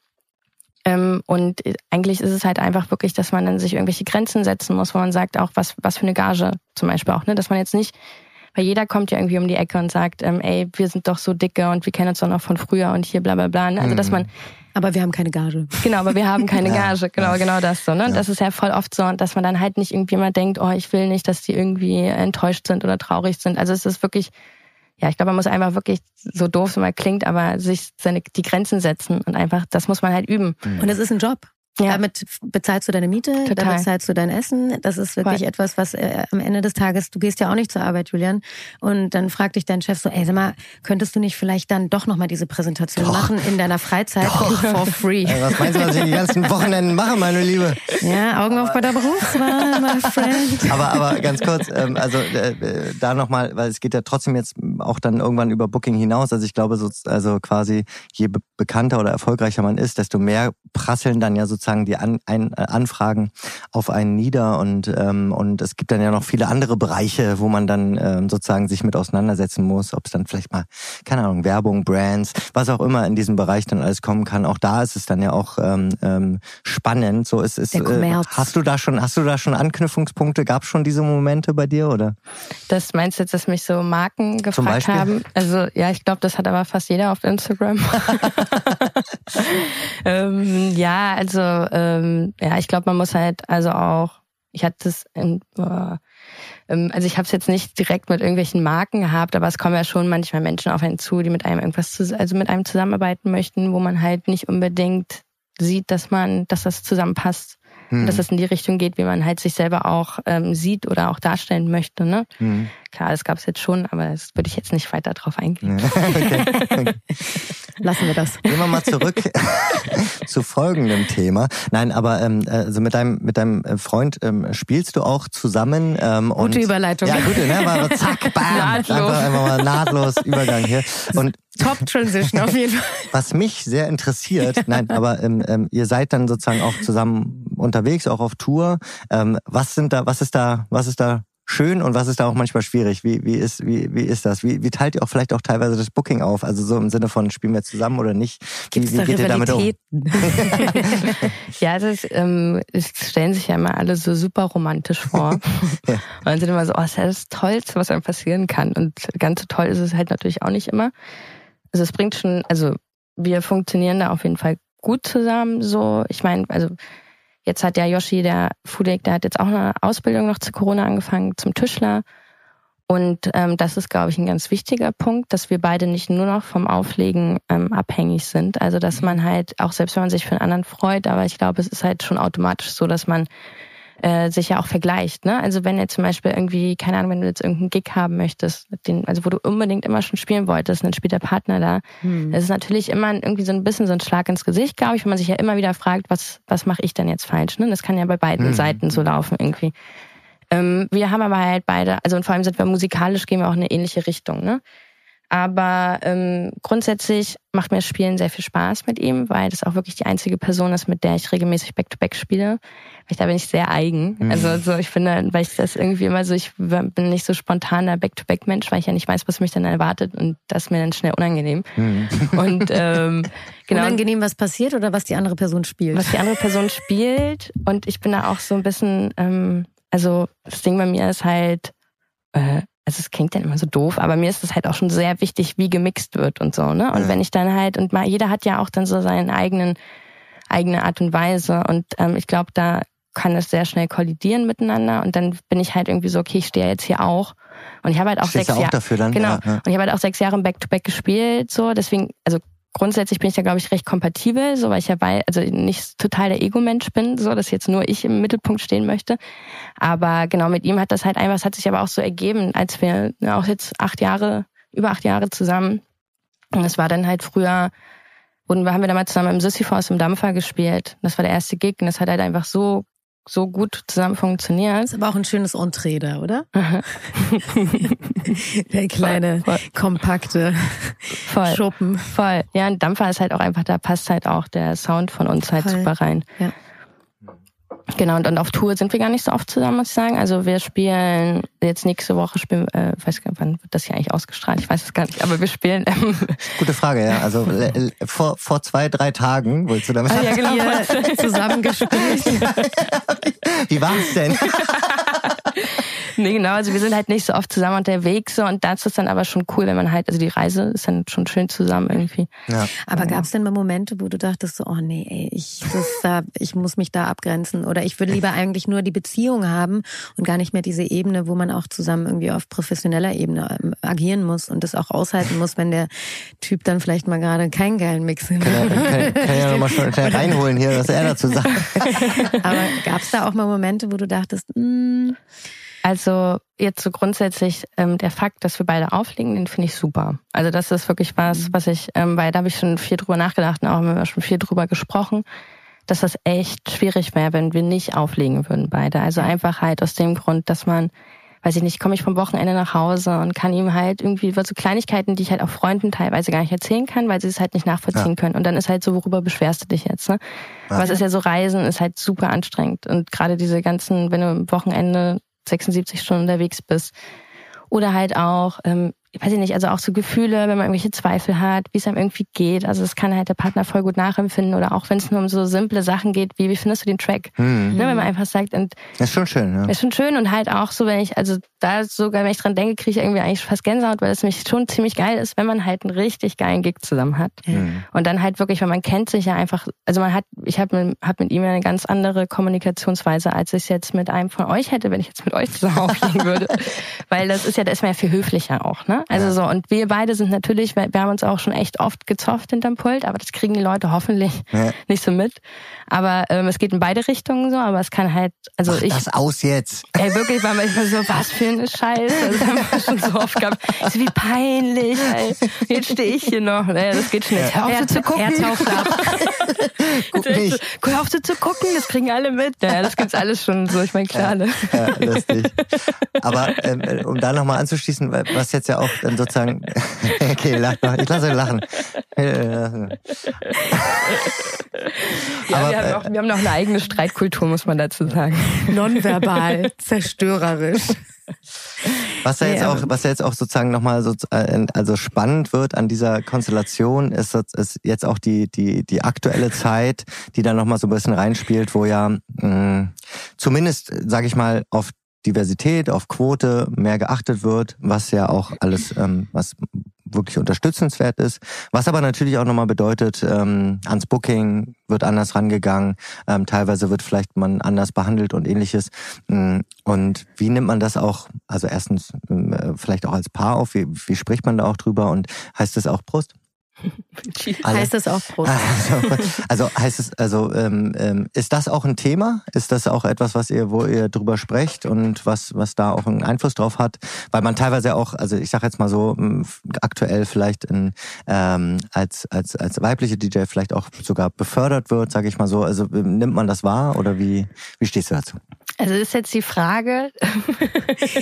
Ähm, und eigentlich ist es halt einfach wirklich, dass man dann sich irgendwelche Grenzen setzen muss, wo man sagt, auch was, was für eine Gage zum Beispiel auch, ne? Dass man jetzt nicht, weil jeder kommt ja irgendwie um die Ecke und sagt, ähm, ey, wir sind doch so dicke und wir kennen uns doch noch von früher und hier bla bla bla. Ne? Also dass mhm. man aber wir haben keine Gage. Genau, aber wir haben keine Gage. Genau, genau das so. Ne? Ja. Das ist ja voll oft so, dass man dann halt nicht irgendwie mal denkt, oh, ich will nicht, dass die irgendwie enttäuscht sind oder traurig sind. Also es ist wirklich ja, ich glaube, man muss einfach wirklich, so doof es mal klingt, aber sich seine, die Grenzen setzen und einfach, das muss man halt üben. Und es ist ein Job. Ja. Damit bezahlst du deine Miete, Total. damit bezahlst du dein Essen. Das ist wirklich Voll. etwas, was äh, am Ende des Tages, du gehst ja auch nicht zur Arbeit, Julian. Und dann fragt dich dein Chef so, ey, sag mal, könntest du nicht vielleicht dann doch nochmal diese Präsentation doch. machen in deiner Freizeit doch. for free? Ey, was meinst du, was ich die ganzen Wochenenden mache, meine Liebe? Ja, Augen auf bei der Berufswahl, my friend. Aber, aber ganz kurz, ähm, also äh, da nochmal, weil es geht ja trotzdem jetzt auch dann irgendwann über Booking hinaus. Also ich glaube, so, also quasi je bekannter oder erfolgreicher man ist, desto mehr prasseln dann ja sozusagen sozusagen die An ein, äh, Anfragen auf einen nieder und ähm, und es gibt dann ja noch viele andere Bereiche, wo man dann ähm, sozusagen sich mit auseinandersetzen muss, ob es dann vielleicht mal keine Ahnung Werbung, Brands, was auch immer in diesem Bereich dann alles kommen kann. Auch da ist es dann ja auch ähm, ähm, spannend. So ist es. Äh, hast du da schon hast du da schon Anknüpfungspunkte? Gab es schon diese Momente bei dir oder? Das meinst du jetzt, dass mich so Marken gefragt haben? Also ja, ich glaube, das hat aber fast jeder auf Instagram. ähm, ja, also ähm, ja, ich glaube, man muss halt also auch, ich hatte das, in, äh, also ich habe es jetzt nicht direkt mit irgendwelchen Marken gehabt, aber es kommen ja schon manchmal Menschen auf einen zu, die mit einem irgendwas, zu, also mit einem zusammenarbeiten möchten, wo man halt nicht unbedingt sieht, dass man, dass das zusammenpasst. Mhm. Dass es in die Richtung geht, wie man halt sich selber auch ähm, sieht oder auch darstellen möchte. Ne? Mhm. Klar, das gab es jetzt schon, aber das würde ich jetzt nicht weiter drauf eingehen. okay. okay. Lassen wir das. Gehen wir mal zurück zu folgendem Thema. Nein, aber ähm, also mit deinem mit deinem äh, Freund ähm, spielst du auch zusammen. Ähm, gute und, Überleitung. Ja, gute, ne? War zack, bam, nahtlos. einfach, einfach mal nahtlos Übergang hier. Und Top Transition auf jeden Fall. Was mich sehr interessiert, nein, aber ähm, ähm, ihr seid dann sozusagen auch zusammen unterwegs, auch auf Tour. Ähm, was sind da, was ist da, was ist da schön und was ist da auch manchmal schwierig? Wie, wie, ist, wie, wie ist das? Wie, wie teilt ihr auch vielleicht auch teilweise das Booking auf? Also so im Sinne von, spielen wir zusammen oder nicht? Wie, Gibt's wie da geht ihr damit um? ja, das, ähm, es stellen sich ja immer alle so super romantisch vor. ja. Und dann sind immer so, oh, das ist ja das Tollste, was einem passieren kann. Und ganz so toll ist es halt natürlich auch nicht immer. Also es bringt schon, also wir funktionieren da auf jeden Fall gut zusammen. So, ich meine, also Jetzt hat ja Yoshi, der Fudek, der hat jetzt auch eine Ausbildung noch zu Corona angefangen zum Tischler. Und ähm, das ist, glaube ich, ein ganz wichtiger Punkt, dass wir beide nicht nur noch vom Auflegen ähm, abhängig sind. Also dass man halt, auch selbst wenn man sich für einen anderen freut, aber ich glaube, es ist halt schon automatisch so, dass man äh, sich ja auch vergleicht. Ne? Also wenn jetzt zum Beispiel irgendwie, keine Ahnung, wenn du jetzt irgendeinen Gig haben möchtest, den, also wo du unbedingt immer schon spielen wolltest, dann spielt der Partner da. Hm. Das ist natürlich immer irgendwie so ein bisschen so ein Schlag ins Gesicht, glaube ich, wenn man sich ja immer wieder fragt, was, was mache ich denn jetzt falsch? Ne? Das kann ja bei beiden hm. Seiten so laufen irgendwie. Ähm, wir haben aber halt beide, also und vor allem sind wir musikalisch, gehen wir auch in eine ähnliche Richtung. Ne? Aber ähm, grundsätzlich macht mir das Spielen sehr viel Spaß mit ihm, weil das auch wirklich die einzige Person ist, mit der ich regelmäßig Back-to-Back -back spiele. Weil da bin ich sehr eigen. Mhm. Also so, ich finde, weil ich das irgendwie immer so, ich bin nicht so spontaner Back-to-Back-Mensch, weil ich ja nicht weiß, was mich dann erwartet und das ist mir dann schnell unangenehm. Mhm. Und ähm, genau. Unangenehm, was passiert oder was die andere Person spielt? Was die andere Person spielt. Und ich bin da auch so ein bisschen, ähm, also das Ding bei mir ist halt, äh, also es klingt dann immer so doof, aber mir ist es halt auch schon sehr wichtig, wie gemixt wird und so, ne? Und ja. wenn ich dann halt, und mal, jeder hat ja auch dann so seinen eigenen, eigene Art und Weise. Und ähm, ich glaube, da kann es sehr schnell kollidieren miteinander. Und dann bin ich halt irgendwie so, okay, ich stehe jetzt hier auch. Und ich habe halt auch Stehst sechs Jahre. Genau. Ja, ja. Und ich habe halt auch sechs Jahre im Back-to-Back -Back gespielt. So, deswegen, also grundsätzlich bin ich da, glaube ich, recht kompatibel, so weil ich ja bei, also nicht total der Ego-Mensch bin, so dass jetzt nur ich im Mittelpunkt stehen möchte. Aber genau mit ihm hat das halt einfach, es hat sich aber auch so ergeben, als wir ja, auch jetzt acht Jahre, über acht Jahre zusammen. Und es war dann halt früher, und wir haben wir damals zusammen im Sisyphos im Dampfer gespielt. Das war der erste Gig und das hat halt einfach so so gut zusammen funktioniert. Ist aber auch ein schönes Entree da, oder? Der kleine, voll, voll. kompakte voll, Schuppen. Voll. Ja, ein Dampfer ist halt auch einfach, da passt halt auch der Sound von uns halt voll. super rein. Ja. Genau, und, und auf Tour sind wir gar nicht so oft zusammen, muss ich sagen. Also wir spielen jetzt nächste Woche spielen, äh, weiß gar nicht, wann wird das hier eigentlich ausgestrahlt? Ich weiß es gar nicht, aber wir spielen. Ähm, Gute Frage, ja. Also äh, vor, vor zwei, drei Tagen wolltest du damit ah, ja, genau. zusammengespielt. Wie war es denn? nee, genau, also wir sind halt nicht so oft zusammen unterwegs so und das ist dann aber schon cool, wenn man halt, also die Reise ist dann schon schön zusammen irgendwie. Ja. Aber gab es denn mal Momente, wo du dachtest so, oh nee, ey, ich, das, ich muss mich da abgrenzen oder ich würde lieber eigentlich nur die Beziehung haben und gar nicht mehr diese Ebene, wo man auch zusammen irgendwie auf professioneller Ebene ähm, agieren muss und das auch aushalten muss, wenn der Typ dann vielleicht mal gerade keinen geilen Mix hat. Kann, kann, kann ja nochmal schnell reinholen hier, was er dazu sagt. Aber gab es da auch mal Momente, wo du dachtest, mh, hm, also jetzt so grundsätzlich ähm, der Fakt, dass wir beide auflegen, den finde ich super. Also das ist wirklich was, mhm. was ich, ähm, weil da habe ich schon viel drüber nachgedacht und auch haben wir schon viel drüber gesprochen, dass das echt schwierig wäre, wenn wir nicht auflegen würden beide. Also einfach halt aus dem Grund, dass man, weiß ich nicht, komme ich vom Wochenende nach Hause und kann ihm halt irgendwie über so Kleinigkeiten, die ich halt auch Freunden teilweise gar nicht erzählen kann, weil sie es halt nicht nachvollziehen ja. können. Und dann ist halt so, worüber beschwerst du dich jetzt? Ne? Ja. Aber es ist ja so, Reisen ist halt super anstrengend. Und gerade diese ganzen, wenn du am Wochenende 76 Stunden unterwegs bist. Oder halt auch, ähm, ich weiß nicht, also auch so Gefühle, wenn man irgendwelche Zweifel hat, wie es einem irgendwie geht. Also das kann halt der Partner voll gut nachempfinden oder auch wenn es nur um so simple Sachen geht, wie wie findest du den Track? Mhm. Ne, wenn man einfach sagt, und das ist schon schön, ja. Ist schon schön und halt auch so, wenn ich, also da sogar, wenn ich dran denke, kriege ich irgendwie eigentlich fast Gänsehaut, weil es mich schon ziemlich geil ist, wenn man halt einen richtig geilen Gig zusammen hat. Mhm. Und dann halt wirklich, weil man kennt sich ja einfach, also man hat, ich habe mit, hab mit ihm eine ganz andere Kommunikationsweise, als ich es jetzt mit einem von euch hätte, wenn ich jetzt mit euch zusammen auflegen würde. weil das ist ja, da ist man ja viel höflicher auch, ne? Also so, und wir beide sind natürlich, wir haben uns auch schon echt oft gezofft hinterm Pult, aber das kriegen die Leute hoffentlich ja. nicht so mit. Aber ähm, es geht in beide Richtungen so, aber es kann halt, also Mach ich. das aus jetzt. Ey, wirklich war manchmal so, was für eine Scheiße. Das haben wir schon so oft gehabt. So wie peinlich, ey. Jetzt stehe ich hier noch. Naja, das geht schnell. Hör auf zu gucken. Guck nicht. Hör auf zu gucken, das kriegen alle mit. Ja, das gibt's alles schon so, ich meine, klar. Ne? Ja, lustig. Aber ähm, um da nochmal anzuschließen, was jetzt ja auch dann sozusagen, okay, lach noch, ich lasse euch lachen. Ja, Aber, wir, haben auch, wir haben noch eine eigene Streitkultur, muss man dazu sagen. Nonverbal, zerstörerisch. Was ja jetzt auch, was ja jetzt auch sozusagen nochmal so, äh, also spannend wird an dieser Konstellation, ist, ist jetzt auch die, die, die aktuelle Zeit, die da nochmal so ein bisschen reinspielt, wo ja mh, zumindest, sage ich mal, auf Diversität, auf Quote mehr geachtet wird, was ja auch alles, ähm, was wirklich unterstützenswert ist. Was aber natürlich auch nochmal bedeutet, ähm, ans Booking wird anders rangegangen, ähm, teilweise wird vielleicht man anders behandelt und ähnliches. Mm, und wie nimmt man das auch, also erstens äh, vielleicht auch als Paar auf, wie, wie spricht man da auch drüber und heißt es auch Brust? heißt das auch Prost? Also, also heißt es, also ähm, ähm, ist das auch ein Thema? Ist das auch etwas, was ihr, wo ihr drüber sprecht und was, was da auch einen Einfluss drauf hat? Weil man teilweise auch, also ich sage jetzt mal so, aktuell vielleicht in, ähm, als, als, als weibliche DJ vielleicht auch sogar befördert wird, sage ich mal so. Also nimmt man das wahr oder wie, wie stehst du dazu? Also ist jetzt die Frage.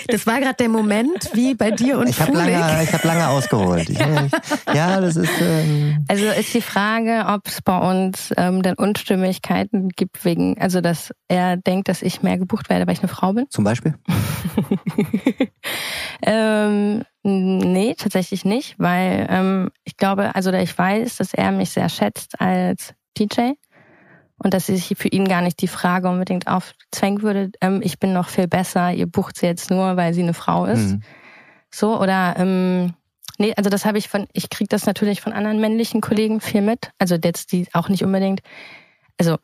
Das war gerade der Moment, wie bei dir und Ich habe lange, ich habe lange ausgeholt. Ich, ja, das ist. Ähm also ist die Frage, ob es bei uns ähm, dann Unstimmigkeiten gibt wegen, also dass er denkt, dass ich mehr gebucht werde, weil ich eine Frau bin. Zum Beispiel. ähm, nee, tatsächlich nicht, weil ähm, ich glaube, also ich weiß, dass er mich sehr schätzt als DJ und dass sich für ihn gar nicht die Frage unbedingt aufzwängen würde, ähm, ich bin noch viel besser, ihr bucht sie jetzt nur, weil sie eine Frau ist. Mhm. So, oder ähm, nee, also das habe ich von, ich kriege das natürlich von anderen männlichen Kollegen viel mit. Also jetzt die auch nicht unbedingt, also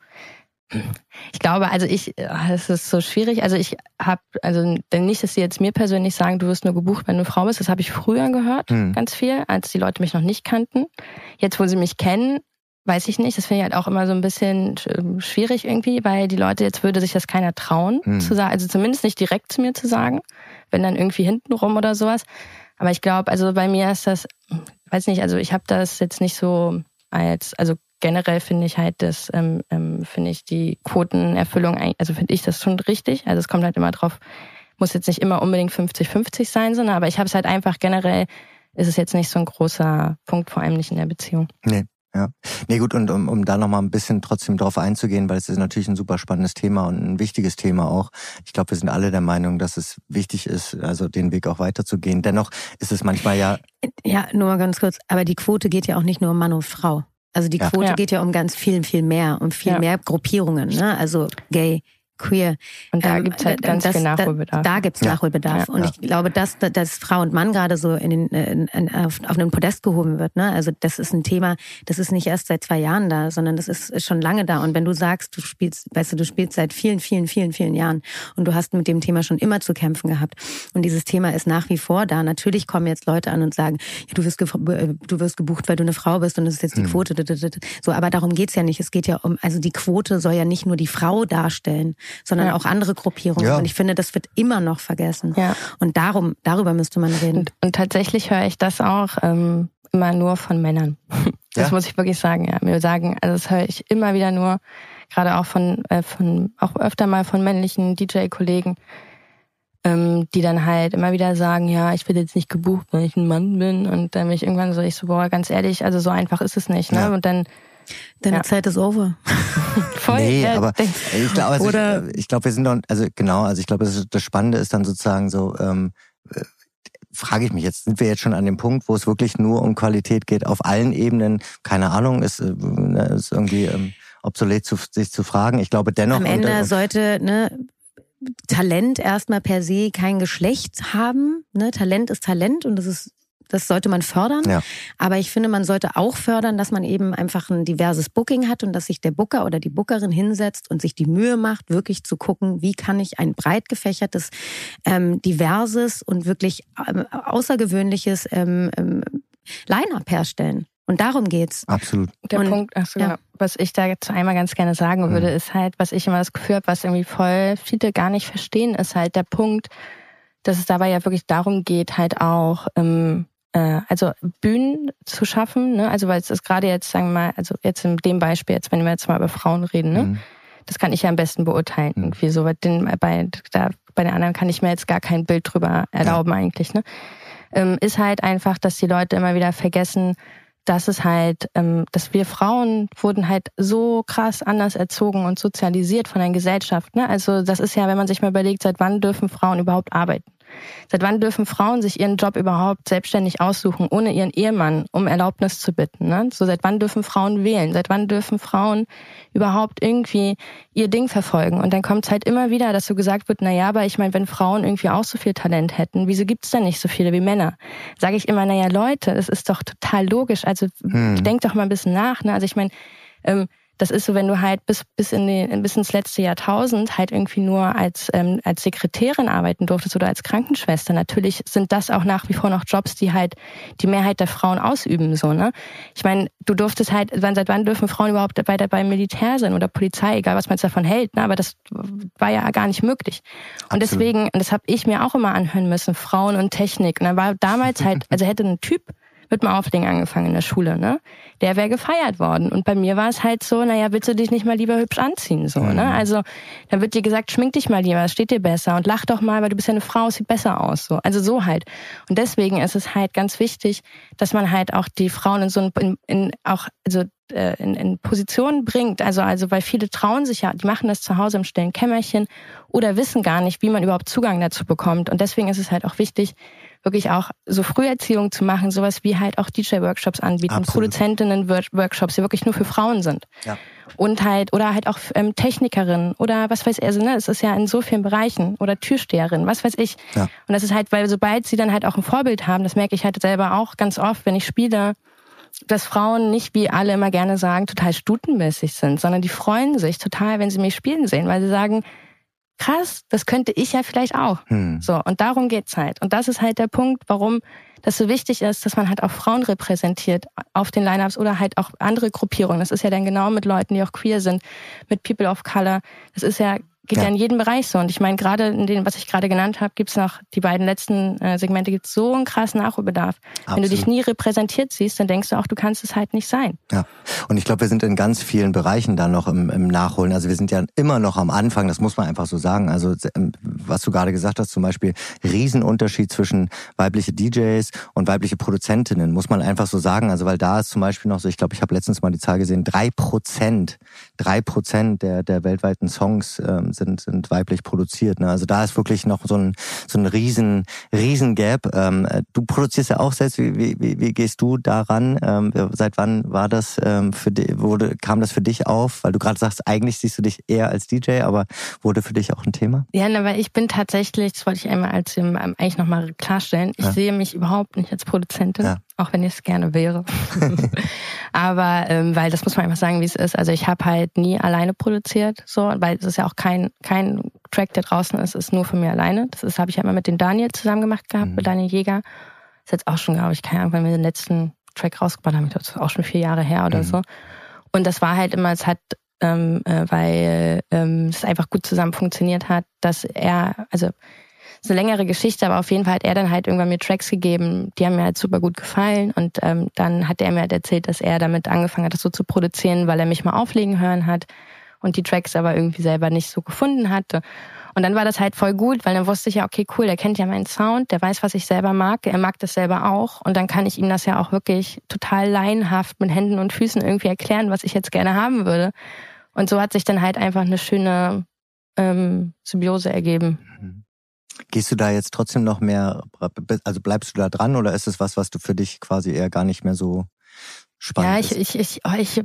ich glaube, also ich, es ist so schwierig. Also ich habe, also denn nicht, dass sie jetzt mir persönlich sagen, du wirst nur gebucht, wenn du Frau bist. Das habe ich früher gehört, mhm. ganz viel, als die Leute mich noch nicht kannten. Jetzt, wo sie mich kennen, weiß ich nicht. Das finde ich halt auch immer so ein bisschen ähm, schwierig irgendwie, weil die Leute, jetzt würde sich das keiner trauen hm. zu sagen, also zumindest nicht direkt zu mir zu sagen, wenn dann irgendwie hintenrum oder sowas. Aber ich glaube, also bei mir ist das, weiß nicht, also ich habe das jetzt nicht so als, also generell finde ich halt das, ähm, ähm, finde ich die Quotenerfüllung, also finde ich das schon richtig. Also es kommt halt immer drauf, muss jetzt nicht immer unbedingt 50-50 sein, sondern aber ich habe es halt einfach generell, ist es jetzt nicht so ein großer Punkt, vor allem nicht in der Beziehung. Nee. Ja. Nee, gut, und um, um da nochmal ein bisschen trotzdem drauf einzugehen, weil es ist natürlich ein super spannendes Thema und ein wichtiges Thema auch. Ich glaube, wir sind alle der Meinung, dass es wichtig ist, also den Weg auch weiterzugehen. Dennoch ist es manchmal ja. Ja, nur mal ganz kurz, aber die Quote geht ja auch nicht nur um Mann und Frau. Also die Quote ja. geht ja um ganz viel, viel mehr, um viel ja. mehr Gruppierungen, ne? Also gay, queer. Und da ähm, gibt's halt ganz das, viel Nachholbedarf. Da, da gibt's ja. Nachholbedarf. Ja. Und ich glaube, dass, dass Frau und Mann gerade so in den, in, in, auf, auf einen Podest gehoben wird. Ne? Also das ist ein Thema, das ist nicht erst seit zwei Jahren da, sondern das ist, ist schon lange da. Und wenn du sagst, du spielst, weißt du, du spielst seit vielen, vielen, vielen, vielen Jahren und du hast mit dem Thema schon immer zu kämpfen gehabt. Und dieses Thema ist nach wie vor da. Natürlich kommen jetzt Leute an und sagen, ja, du wirst, du wirst gebucht, weil du eine Frau bist und das ist jetzt die mhm. Quote. So, aber darum geht's ja nicht. Es geht ja um, also die Quote soll ja nicht nur die Frau darstellen, sondern ja. auch andere Gruppierungen. Ja. Und ich finde, das wird immer noch vergessen. Ja. Und darum, darüber müsste man reden. Und, und tatsächlich höre ich das auch ähm, immer nur von Männern. Das ja. muss ich wirklich sagen. Ja, mir sagen, also das höre ich immer wieder nur, gerade auch von, äh, von auch öfter mal von männlichen DJ-Kollegen, ähm, die dann halt immer wieder sagen, ja, ich werde jetzt nicht gebucht, weil ich ein Mann bin. Und dann bin ich irgendwann so, ich so, boah, ganz ehrlich, also so einfach ist es nicht. Ne? Ja. Und dann Deine ja. Zeit ist over. Voll. Nee, aber ich glaube, also ich, ich glaube, wir sind doch, also genau, also ich glaube, das, das Spannende ist dann sozusagen so, ähm, äh, frage ich mich jetzt, sind wir jetzt schon an dem Punkt, wo es wirklich nur um Qualität geht, auf allen Ebenen? Keine Ahnung, ist, äh, ne, ist irgendwie ähm, obsolet, zu, sich zu fragen. Ich glaube dennoch. Am Ende und, sollte, ne, Talent erstmal per se kein Geschlecht haben. Ne? Talent ist Talent und das ist das sollte man fördern. Ja. Aber ich finde, man sollte auch fördern, dass man eben einfach ein diverses Booking hat und dass sich der Booker oder die Bookerin hinsetzt und sich die Mühe macht, wirklich zu gucken, wie kann ich ein breit gefächertes, ähm, diverses und wirklich ähm, außergewöhnliches ähm, ähm, Line-up herstellen. Und darum geht's. Absolut. Der und, Punkt, ach so, ja. was ich da jetzt einmal ganz gerne sagen würde, mhm. ist halt, was ich immer das Gefühl habe, was irgendwie voll viele gar nicht verstehen, ist halt der Punkt, dass es dabei ja wirklich darum geht, halt auch ähm, äh, also Bühnen zu schaffen, ne? Also weil es ist gerade jetzt, sagen wir mal, also jetzt in dem Beispiel, jetzt wenn wir jetzt mal über Frauen reden, ne? Mhm. Das kann ich ja am besten beurteilen. Mhm. Irgendwie so, den, bei, da, bei den anderen kann ich mir jetzt gar kein Bild drüber erlauben ja. eigentlich, ne? Ähm, ist halt einfach, dass die Leute immer wieder vergessen, dass es halt, ähm, dass wir Frauen wurden halt so krass anders erzogen und sozialisiert von der Gesellschaft. Ne? Also das ist ja, wenn man sich mal überlegt, seit wann dürfen Frauen überhaupt arbeiten? Seit wann dürfen Frauen sich ihren Job überhaupt selbstständig aussuchen, ohne ihren Ehemann um Erlaubnis zu bitten? Ne? So seit wann dürfen Frauen wählen? Seit wann dürfen Frauen überhaupt irgendwie ihr Ding verfolgen? Und dann kommt es halt immer wieder, dass so gesagt wird, na ja, aber ich meine, wenn Frauen irgendwie auch so viel Talent hätten, wieso gibt's denn nicht so viele wie Männer? Sage ich immer, na ja, Leute, das ist doch total logisch. Also hm. denkt doch mal ein bisschen nach. Ne? Also ich meine, ähm, das ist so, wenn du halt bis, bis, in den, bis ins letzte Jahrtausend halt irgendwie nur als, ähm, als Sekretärin arbeiten durftest oder als Krankenschwester. Natürlich sind das auch nach wie vor noch Jobs, die halt die Mehrheit der Frauen ausüben. So, ne? Ich meine, du durftest halt, wann, seit wann dürfen Frauen überhaupt bei beim Militär sein oder Polizei, egal was man jetzt davon hält, ne? aber das war ja gar nicht möglich. Und Absolut. deswegen, und das habe ich mir auch immer anhören müssen, Frauen und Technik. Und dann war damals halt, also hätte ein Typ mit dem Auflegen angefangen in der Schule, ne? Der wäre gefeiert worden. Und bei mir war es halt so, naja, willst du dich nicht mal lieber hübsch anziehen, so, ne? mhm. ne? Also, dann wird dir gesagt, schmink dich mal lieber, es steht dir besser und lach doch mal, weil du bist ja eine Frau, es sieht besser aus, so. Also so halt. Und deswegen ist es halt ganz wichtig, dass man halt auch die Frauen in so ein, in, in auch, also, äh, in, in Positionen bringt. Also, also, weil viele trauen sich ja, die machen das zu Hause im stillen Kämmerchen oder wissen gar nicht, wie man überhaupt Zugang dazu bekommt. Und deswegen ist es halt auch wichtig, wirklich auch so Früherziehung zu machen, sowas wie halt auch DJ-Workshops anbieten, Absolut. Produzentinnen-Workshops, die wirklich nur für Frauen sind. Ja. Und halt, oder halt auch ähm, Technikerinnen oder was weiß ich, also ne, es ist ja in so vielen Bereichen oder Türsteherin, was weiß ich. Ja. Und das ist halt, weil sobald sie dann halt auch ein Vorbild haben, das merke ich halt selber auch ganz oft, wenn ich spiele, dass Frauen nicht, wie alle immer gerne sagen, total stutenmäßig sind, sondern die freuen sich total, wenn sie mich spielen sehen, weil sie sagen, krass, das könnte ich ja vielleicht auch. Hm. So, und darum geht's halt. Und das ist halt der Punkt, warum das so wichtig ist, dass man halt auch Frauen repräsentiert auf den Lineups oder halt auch andere Gruppierungen. Das ist ja dann genau mit Leuten, die auch queer sind, mit People of Color. Das ist ja geht ja. ja in jedem Bereich so. Und ich meine, gerade in dem, was ich gerade genannt habe, gibt's noch die beiden letzten äh, Segmente, gibt's so einen krassen Nachholbedarf. Absolut. Wenn du dich nie repräsentiert siehst, dann denkst du auch, du kannst es halt nicht sein. Ja. Und ich glaube, wir sind in ganz vielen Bereichen da noch im, im Nachholen. Also wir sind ja immer noch am Anfang, das muss man einfach so sagen. Also ähm, was du gerade gesagt hast, zum Beispiel Riesenunterschied zwischen weibliche DJs und weibliche Produzentinnen, muss man einfach so sagen. Also weil da ist zum Beispiel noch so, ich glaube, ich habe letztens mal die Zahl gesehen, drei Prozent, drei Prozent der, der weltweiten Songs ähm, sind, sind weiblich produziert. Ne? Also da ist wirklich noch so ein, so ein riesen, riesen Gap. Ähm, du produzierst ja auch selbst. Wie, wie, wie gehst du daran? Ähm, seit wann war das ähm, für dich, wurde, kam das für dich auf? Weil du gerade sagst, eigentlich siehst du dich eher als DJ, aber wurde für dich auch ein Thema? Ja, weil ich bin tatsächlich, das wollte ich einmal als ähm, eigentlich nochmal klarstellen, ich ja. sehe mich überhaupt nicht als Produzentin. Ja auch wenn ich es gerne wäre. Aber ähm, weil das muss man einfach sagen, wie es ist. Also ich habe halt nie alleine produziert, so, weil es ist ja auch kein kein Track, der draußen ist, ist nur von mir alleine. Das ist habe ich ja immer mit dem Daniel zusammen gemacht gehabt, mhm. mit Daniel Jäger. Ist jetzt auch schon, glaube ich, keine Ahnung, weil wir den letzten Track rausgebracht haben. Das ist auch schon vier Jahre her oder mhm. so. Und das war halt immer, es hat ähm, äh, weil ähm, es einfach gut zusammen funktioniert hat, dass er, also ist eine längere Geschichte, aber auf jeden Fall hat er dann halt irgendwann mir Tracks gegeben, die haben mir halt super gut gefallen und ähm, dann hat er mir halt erzählt, dass er damit angefangen hat, das so zu produzieren, weil er mich mal auflegen hören hat und die Tracks aber irgendwie selber nicht so gefunden hatte. Und dann war das halt voll gut, weil dann wusste ich ja, okay, cool, der kennt ja meinen Sound, der weiß, was ich selber mag, er mag das selber auch. Und dann kann ich ihm das ja auch wirklich total laienhaft mit Händen und Füßen irgendwie erklären, was ich jetzt gerne haben würde. Und so hat sich dann halt einfach eine schöne ähm, Symbiose ergeben. Gehst du da jetzt trotzdem noch mehr, also bleibst du da dran oder ist es was, was du für dich quasi eher gar nicht mehr so spannend Ja, ich, ich, ich, oh, ich,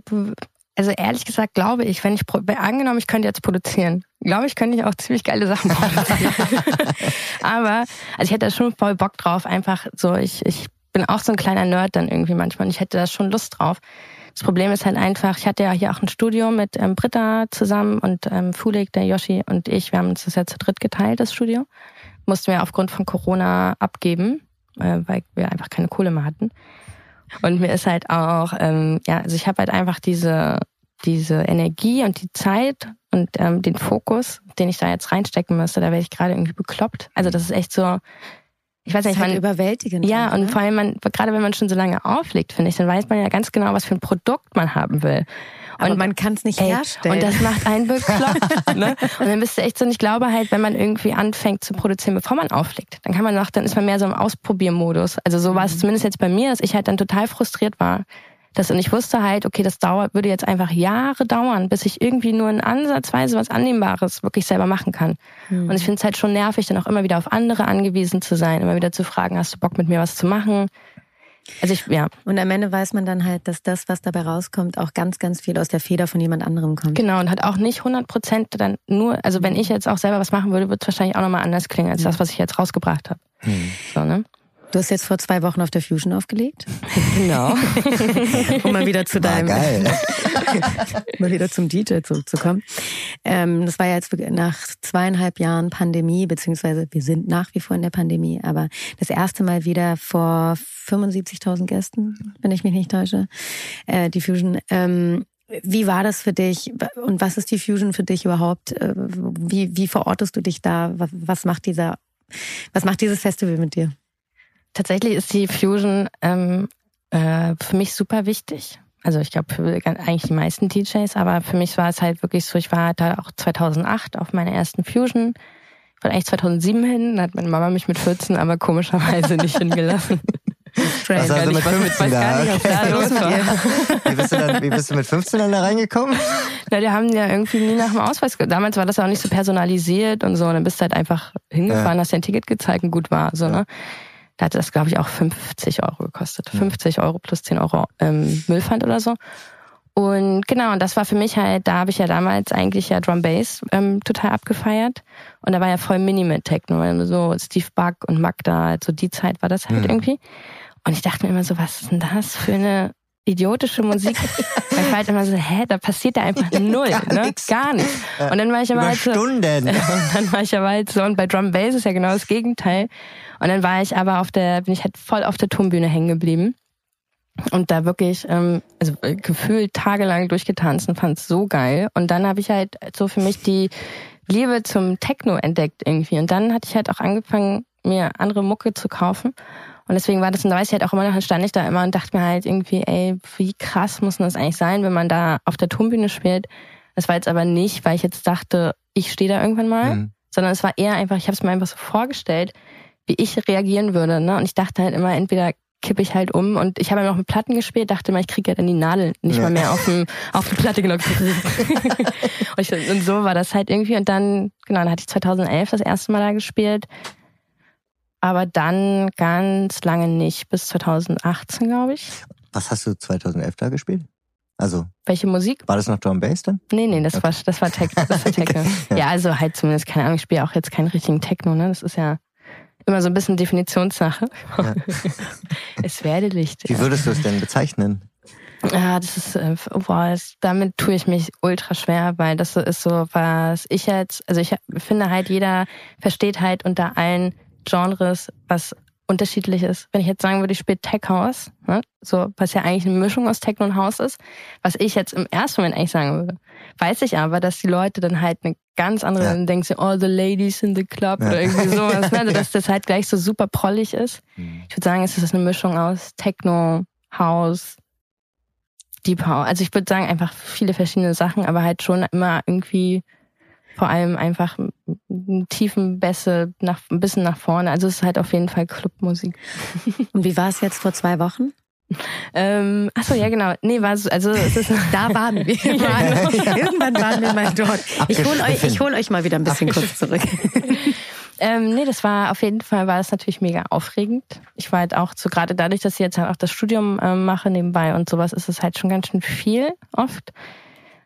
also ehrlich gesagt glaube ich, wenn ich, angenommen, ich könnte jetzt produzieren, glaube ich, könnte ich auch ziemlich geile Sachen produzieren. Aber, also ich hätte da schon voll Bock drauf, einfach so, ich, ich bin auch so ein kleiner Nerd dann irgendwie manchmal und ich hätte da schon Lust drauf. Das Problem ist halt einfach, ich hatte ja hier auch ein Studio mit ähm, Britta zusammen und ähm, Fulik, der Yoshi und ich, wir haben uns das ja zu dritt geteilt, das Studio mussten wir aufgrund von Corona abgeben, äh, weil wir einfach keine Kohle mehr hatten. Und mir ist halt auch, ähm, ja, also ich habe halt einfach diese diese Energie und die Zeit und ähm, den Fokus, den ich da jetzt reinstecken müsste, da wäre ich gerade irgendwie bekloppt. Also das ist echt so, ich weiß nicht, halt man überwältigend. Ja, und vor allem man, gerade wenn man schon so lange auflegt, finde ich, dann weiß man ja ganz genau, was für ein Produkt man haben will. Aber und man kann es nicht ey, herstellen. Und das macht einen bekloppt. ne? Und dann bist du echt so, und ich glaube halt, wenn man irgendwie anfängt zu produzieren, bevor man auflegt, dann kann man noch, dann ist man mehr so im Ausprobiermodus. Also so war es mhm. zumindest jetzt bei mir, dass ich halt dann total frustriert war. Das, und ich wusste halt, okay, das dauert, würde jetzt einfach Jahre dauern, bis ich irgendwie nur in Ansatzweise was Annehmbares wirklich selber machen kann. Mhm. Und ich finde es halt schon nervig, dann auch immer wieder auf andere angewiesen zu sein, immer wieder zu fragen, hast du Bock mit mir was zu machen? Also ich, ja. Und am Ende weiß man dann halt, dass das, was dabei rauskommt, auch ganz, ganz viel aus der Feder von jemand anderem kommt. Genau, und hat auch nicht 100 Prozent dann nur, also wenn ich jetzt auch selber was machen würde, würde es wahrscheinlich auch nochmal anders klingen, als das, was ich jetzt rausgebracht habe. Hm. So, ne? Du hast jetzt vor zwei Wochen auf der Fusion aufgelegt. Genau. um mal wieder zu deinem, mal wieder zum DJ zurückzukommen. Ähm, das war ja jetzt nach zweieinhalb Jahren Pandemie, beziehungsweise wir sind nach wie vor in der Pandemie, aber das erste Mal wieder vor 75.000 Gästen, wenn ich mich nicht täusche, äh, die Fusion. Ähm, wie war das für dich und was ist die Fusion für dich überhaupt? Äh, wie, wie verortest du dich da? Was macht dieser, was macht dieses Festival mit dir? Tatsächlich ist die Fusion ähm, äh, für mich super wichtig. Also ich glaube für eigentlich die meisten DJs, aber für mich war es halt wirklich so, ich war da auch 2008 auf meiner ersten Fusion. Ich wollte eigentlich 2007 hin, da hat meine Mama mich mit 14 aber komischerweise nicht hingelassen. Strange. Also, also mit 15 da. Okay. los mit dir. Wie bist, du dann, wie bist du mit 15 dann da reingekommen? Na, die haben ja irgendwie nie nach dem Ausweis. Damals war das auch nicht so personalisiert und so. Und dann bist du halt einfach hingefahren, ja. hast dir ein Ticket gezeigt und gut war. So, ne? Da hat das, glaube ich, auch 50 Euro gekostet. 50 Euro plus 10 Euro ähm, Müllpfand oder so. Und genau, und das war für mich halt, da habe ich ja damals eigentlich ja Drum Bass ähm, total abgefeiert. Und da war ja voll Minimate Techno, so Steve Buck und Magda, so die Zeit war das halt mhm. irgendwie. Und ich dachte mir immer so, was ist denn das für eine idiotische Musik. ich war halt immer so, hä, da passiert da einfach null, Gar ne? Nix. Gar nichts. Und dann war ich aber Über halt so, Stunden. und dann war ich aber halt so, und bei Drum Bass ist ja genau das Gegenteil. Und dann war ich aber auf der, bin ich halt voll auf der Turmbühne hängen geblieben. Und da wirklich, ähm, also äh, gefühlt tagelang durchgetanzt und fand es so geil. Und dann habe ich halt so für mich die Liebe zum Techno entdeckt irgendwie. Und dann hatte ich halt auch angefangen, mir andere Mucke zu kaufen. Und deswegen war das, und da weiß ich halt auch immer noch, dann stand ich da immer und dachte mir halt irgendwie, ey, wie krass muss denn das eigentlich sein, wenn man da auf der Turmbühne spielt. Das war jetzt aber nicht, weil ich jetzt dachte, ich stehe da irgendwann mal, mhm. sondern es war eher einfach, ich habe es mir einfach so vorgestellt, wie ich reagieren würde. Ne? Und ich dachte halt immer, entweder kippe ich halt um und ich habe ja noch mit Platten gespielt, dachte mal, ich kriege ja dann die Nadel nicht ja. mal mehr auf, dem, auf die Platte gelockt. und, ich, und so war das halt irgendwie. Und dann, genau, dann hatte ich 2011 das erste Mal da gespielt aber dann ganz lange nicht, bis 2018, glaube ich. Was hast du 2011 da gespielt? Also. Welche Musik? War das noch Drum Bass dann? Nee, nee, das okay. war, das war Techno. Das war Techno. ja. ja. also halt zumindest, keine Ahnung, ich spiele auch jetzt keinen richtigen Techno, ne? Das ist ja immer so ein bisschen Definitionssache. Ja. es werde Licht. Wie würdest du es denn bezeichnen? Ja, das ist, äh, boah, das, damit tue ich mich ultra schwer, weil das ist so, was ich jetzt, also ich finde halt, jeder versteht halt unter allen Genres was unterschiedlich ist. Wenn ich jetzt sagen würde, ich spiele Tech House, ne, so was ja eigentlich eine Mischung aus Techno und House ist, was ich jetzt im ersten Moment eigentlich sagen würde, weiß ich aber, dass die Leute dann halt eine ganz andere, ja. dann denken sie, all the ladies in the club ja. oder irgendwie sowas, ne? also dass das halt gleich so super prollig ist. Mhm. Ich würde sagen, es ist eine Mischung aus Techno, House, Deep House. Also ich würde sagen einfach viele verschiedene Sachen, aber halt schon immer irgendwie vor allem einfach tiefen Bässe nach, ein bisschen nach vorne. Also es ist halt auf jeden Fall Clubmusik. Und wie war es jetzt vor zwei Wochen? Ähm, ach so, ja genau. Nee, war so, also es ist da waren wir. Waren, irgendwann waren wir mal dort. Ich hole euch, ich hol euch mal wieder ein bisschen kurz zurück. Ähm, nee, das war auf jeden Fall war es natürlich mega aufregend. Ich war halt auch so gerade dadurch, dass ich jetzt halt auch das Studium ähm, mache nebenbei und sowas, ist es halt schon ganz schön viel oft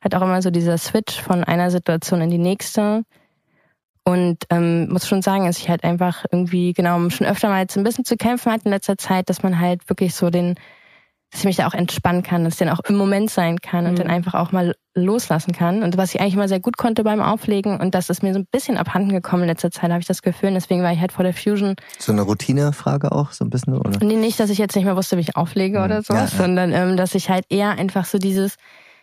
halt auch immer so dieser Switch von einer Situation in die nächste. Und ähm, muss schon sagen, dass ich halt einfach irgendwie, genau, schon öfter mal jetzt ein bisschen zu kämpfen hatte in letzter Zeit, dass man halt wirklich so den, dass ich mich da auch entspannen kann, dass ich dann auch im Moment sein kann und mhm. dann einfach auch mal loslassen kann. Und was ich eigentlich immer sehr gut konnte beim Auflegen und das ist mir so ein bisschen abhanden gekommen in letzter Zeit, habe ich das Gefühl. Und deswegen war ich halt vor der Fusion. So eine Routinefrage auch, so ein bisschen, oder? Nee, nicht, dass ich jetzt nicht mehr wusste, wie ich auflege mhm. oder sowas, ja, ja. sondern ähm, dass ich halt eher einfach so dieses,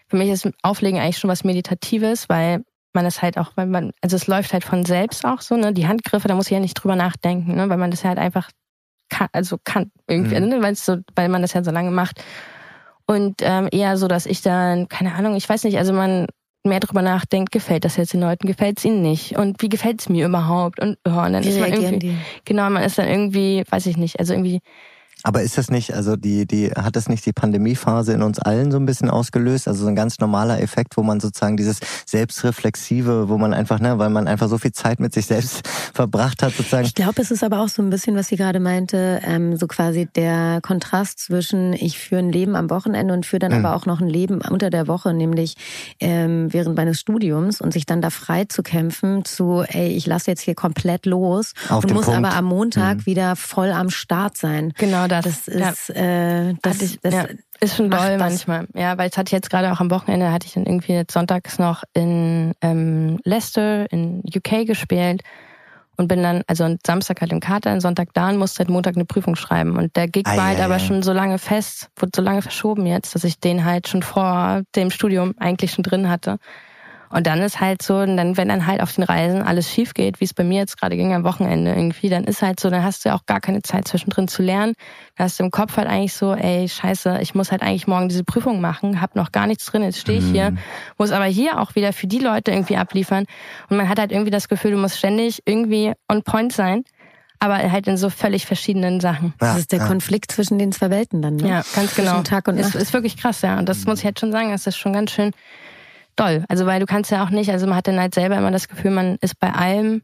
für mich ist Auflegen eigentlich schon was Meditatives, weil man es halt auch, weil man, also es läuft halt von selbst auch so, ne? Die Handgriffe, da muss ich ja nicht drüber nachdenken, ne? Weil man das halt einfach kann, also kann irgendwie, mhm. ne? weil, so, weil man das ja so lange macht. Und ähm, eher so, dass ich dann, keine Ahnung, ich weiß nicht, also man mehr drüber nachdenkt, gefällt das jetzt den Leuten, gefällt es ihnen nicht und wie gefällt es mir überhaupt und, oh, und dann wie ist man irgendwie, die? genau, man ist dann irgendwie, weiß ich nicht, also irgendwie aber ist das nicht, also die, die, hat das nicht die Pandemiephase in uns allen so ein bisschen ausgelöst? Also so ein ganz normaler Effekt, wo man sozusagen dieses Selbstreflexive, wo man einfach, ne, weil man einfach so viel Zeit mit sich selbst verbracht hat, sozusagen. Ich glaube, es ist aber auch so ein bisschen, was sie gerade meinte, ähm, so quasi der Kontrast zwischen ich führe ein Leben am Wochenende und führe dann mhm. aber auch noch ein Leben unter der Woche, nämlich ähm, während meines Studiums und sich dann da frei zu kämpfen zu, ey, ich lasse jetzt hier komplett los Auf und muss Punkt. aber am Montag mhm. wieder voll am Start sein. Genau das ist, ja. äh, das, ich, das ja. ist schon doll manchmal. Ja, weil es hatte ich jetzt gerade auch am Wochenende, hatte ich dann irgendwie jetzt sonntags noch in ähm, Leicester in UK gespielt und bin dann, also Samstag halt im Kater, Sonntag da und musste halt Montag eine Prüfung schreiben. Und der Gig war halt aber schon so lange fest, wurde so lange verschoben jetzt, dass ich den halt schon vor dem Studium eigentlich schon drin hatte. Und dann ist halt so, und dann, wenn dann halt auf den Reisen alles schief geht, wie es bei mir jetzt gerade ging am Wochenende irgendwie, dann ist halt so, dann hast du ja auch gar keine Zeit zwischendrin zu lernen. Da hast du im Kopf halt eigentlich so, ey, scheiße, ich muss halt eigentlich morgen diese Prüfung machen, hab noch gar nichts drin, jetzt stehe ich hier, mhm. muss aber hier auch wieder für die Leute irgendwie abliefern. Und man hat halt irgendwie das Gefühl, du musst ständig irgendwie on point sein aber halt in so völlig verschiedenen Sachen. Ja, das ist der ja. Konflikt zwischen den zwei Welten dann, ne? Ja, ganz genau. Zwischen Tag und Nacht. Ist, ist wirklich krass, ja. Und das muss ich halt schon sagen, das ist schon ganz schön doll. Also weil du kannst ja auch nicht, also man hat dann halt selber immer das Gefühl, man ist bei allem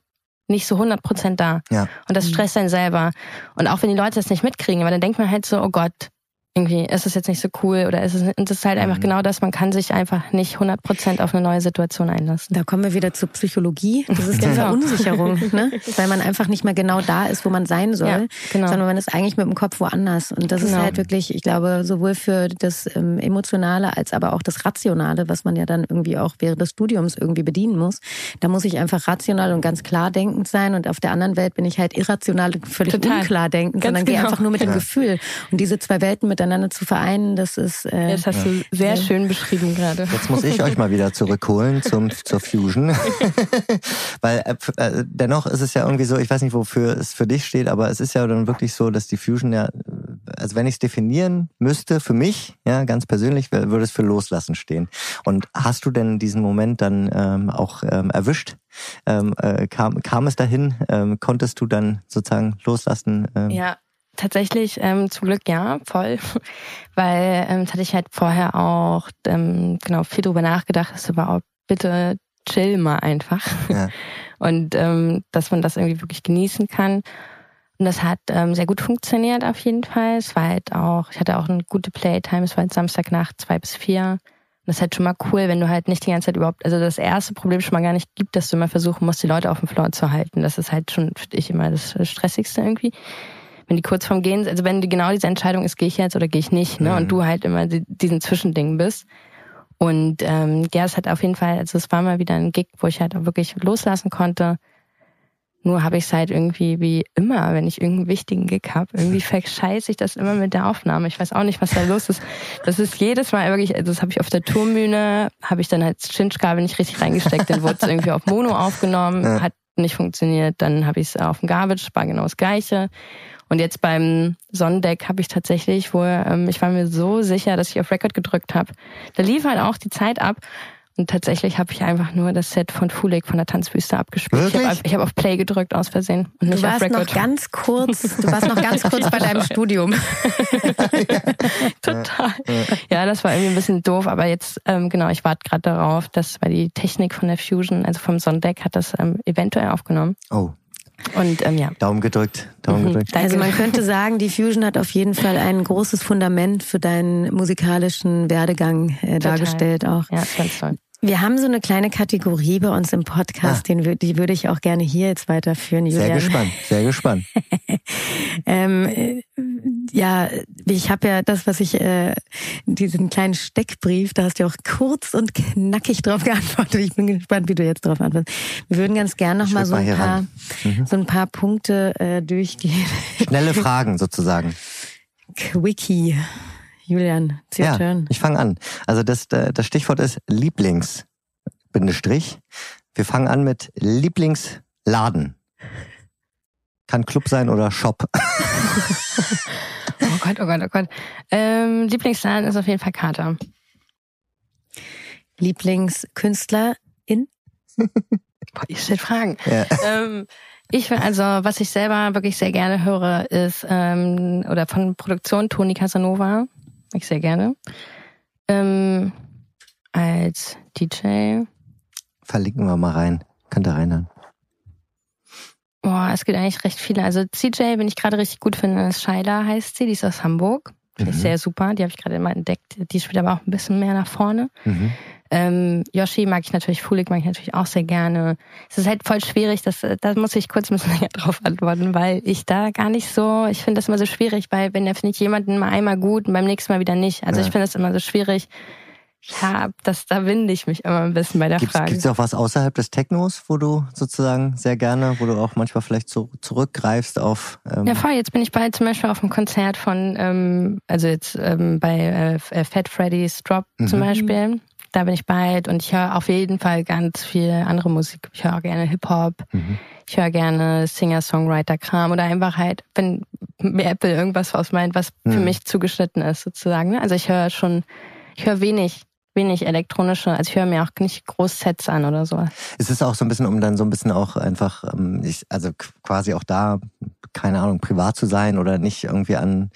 nicht so 100 Prozent da. Ja. Und das stresst einen selber. Und auch wenn die Leute das nicht mitkriegen, aber dann denkt man halt so, oh Gott, irgendwie ist es jetzt nicht so cool oder ist es, und das ist halt einfach mhm. genau das, man kann sich einfach nicht 100% auf eine neue Situation einlassen. Da kommen wir wieder zur Psychologie. Das ist die Verunsicherung, ne? weil man einfach nicht mehr genau da ist, wo man sein soll, ja, genau. sondern man ist eigentlich mit dem Kopf woanders. Und das genau. ist halt wirklich, ich glaube, sowohl für das ähm, Emotionale als aber auch das Rationale, was man ja dann irgendwie auch während des Studiums irgendwie bedienen muss. Da muss ich einfach rational und ganz klar denkend sein und auf der anderen Welt bin ich halt irrational und völlig Total. unklar denkend, ganz sondern genau. gehe einfach nur mit dem Gefühl. Und diese zwei Welten mit miteinander zu vereinen, das ist. Äh, das hast du sehr ja. schön beschrieben gerade. Jetzt muss ich euch mal wieder zurückholen zum zur Fusion, weil äh, äh, dennoch ist es ja irgendwie so, ich weiß nicht, wofür es für dich steht, aber es ist ja dann wirklich so, dass die Fusion ja, also wenn ich es definieren müsste für mich, ja, ganz persönlich, würde es für Loslassen stehen. Und hast du denn diesen Moment dann ähm, auch ähm, erwischt? Ähm, äh, kam, kam es dahin? Ähm, konntest du dann sozusagen loslassen? Ähm? Ja, tatsächlich ähm, zum Glück ja, voll. Weil ähm, das hatte ich halt vorher auch ähm, genau viel drüber nachgedacht, dass überhaupt bitte chill mal einfach. Ja. Und ähm, dass man das irgendwie wirklich genießen kann. Und das hat ähm, sehr gut funktioniert auf jeden Fall. Es war halt auch, ich hatte auch eine gute Playtime, es war halt Samstagnacht zwei bis vier das ist halt schon mal cool, wenn du halt nicht die ganze Zeit überhaupt, also das erste Problem schon mal gar nicht gibt, dass du immer versuchen musst, die Leute auf dem Floor zu halten. Das ist halt schon für dich immer das Stressigste irgendwie. Wenn die kurz vorm Gehen, also wenn die genau diese Entscheidung ist, gehe ich jetzt oder gehe ich nicht, ne? Mhm. Und du halt immer die, diesen Zwischending bist. Und ähm, ja, es hat auf jeden Fall, also es war mal wieder ein Gig, wo ich halt auch wirklich loslassen konnte. Nur habe ich es halt irgendwie wie immer, wenn ich irgendeinen wichtigen Gig habe, irgendwie verscheiße ich das immer mit der Aufnahme. Ich weiß auch nicht, was da los ist. Das ist jedes Mal wirklich, also das habe ich auf der Tourmühne, habe ich dann halt Chinchkabel nicht richtig reingesteckt, dann wurde es irgendwie auf Mono aufgenommen, ja. hat nicht funktioniert, dann habe ich es auf dem Garbage, war genau das gleiche. Und jetzt beim Sonnendeck habe ich tatsächlich, wo ähm, ich war mir so sicher, dass ich auf Record gedrückt habe. Da lief halt auch die Zeit ab und tatsächlich habe ich einfach nur das Set von Fulik von der Tanzwüste abgespielt. Wirklich? Ich habe hab auf Play gedrückt aus Versehen und nicht du warst auf Record. noch ganz kurz, du warst noch ganz kurz bei deinem Studium. Total. Ja, das war irgendwie ein bisschen doof, aber jetzt ähm, genau, ich warte gerade darauf, dass weil die Technik von der Fusion, also vom Sondeck, hat das ähm, eventuell aufgenommen. Oh. Und ähm, ja. Daumen gedrückt, Daumen mhm. gedrückt. Also man könnte sagen, die Fusion hat auf jeden Fall ein großes Fundament für deinen musikalischen Werdegang äh, dargestellt auch. Ja, ganz toll. Wir haben so eine kleine Kategorie bei uns im Podcast, ah. den, die würde ich auch gerne hier jetzt weiterführen, Julian. Sehr gespannt, sehr gespannt. ähm, äh, ja, ich habe ja das, was ich, äh, diesen kleinen Steckbrief, da hast du auch kurz und knackig drauf geantwortet. Ich bin gespannt, wie du jetzt drauf antwortest. Wir würden ganz gerne noch mal so ein paar, mhm. so ein paar Punkte äh, durchgehen. Schnelle Fragen sozusagen. Quickie. Julian, it's your ja, turn. Ich fange an. Also das, äh, das Stichwort ist Lieblings. Bindestrich. Wir fangen an mit Lieblingsladen. Kann Club sein oder Shop. oh Gott, oh Gott, oh Gott. Ähm, Lieblingsladen ist auf jeden Fall Kater. Lieblingskünstlerin? Boah, ich stelle Fragen. Ja. Ähm, ich also, was ich selber wirklich sehr gerne höre, ist ähm, oder von Produktion Toni Casanova ich sehr gerne. Ähm, als DJ. Verlinken wir mal rein. Könnt ihr reinhören. Boah, es gibt eigentlich recht viele. Also CJ, wenn ich gerade richtig gut finde, ist Shaila heißt sie, die ist aus Hamburg. Die mhm. ist sehr super, die habe ich gerade mal entdeckt. Die spielt aber auch ein bisschen mehr nach vorne. Mhm. Ähm, Yoshi mag ich natürlich, Fulik mag ich natürlich auch sehr gerne. Es ist halt voll schwierig, das, da muss ich kurz ein bisschen länger drauf antworten, weil ich da gar nicht so, ich finde das immer so schwierig, weil wenn der finde ich jemanden mal einmal gut und beim nächsten Mal wieder nicht. Also ja. ich finde das immer so schwierig. Ja, das, da winde ich mich immer ein bisschen bei der gibt's, Frage. Gibt es auch was außerhalb des Technos, wo du sozusagen sehr gerne, wo du auch manchmal vielleicht so zurückgreifst auf... Ähm ja, voll. Jetzt bin ich bei zum Beispiel auf einem Konzert von, ähm, also jetzt ähm, bei äh, Fat Freddy's Drop mhm. zum Beispiel da bin ich bald und ich höre auf jeden Fall ganz viel andere Musik. Ich höre gerne Hip-Hop, mhm. ich höre gerne Singer-Songwriter-Kram oder einfach halt, wenn mir Apple irgendwas ausmeint, was mhm. für mich zugeschnitten ist sozusagen. Ne? Also ich höre schon, ich höre wenig wenig elektronische, also ich höre mir auch nicht groß Sets an oder so. Es ist auch so ein bisschen, um dann so ein bisschen auch einfach, ähm, ich, also quasi auch da, keine Ahnung, privat zu sein oder nicht irgendwie an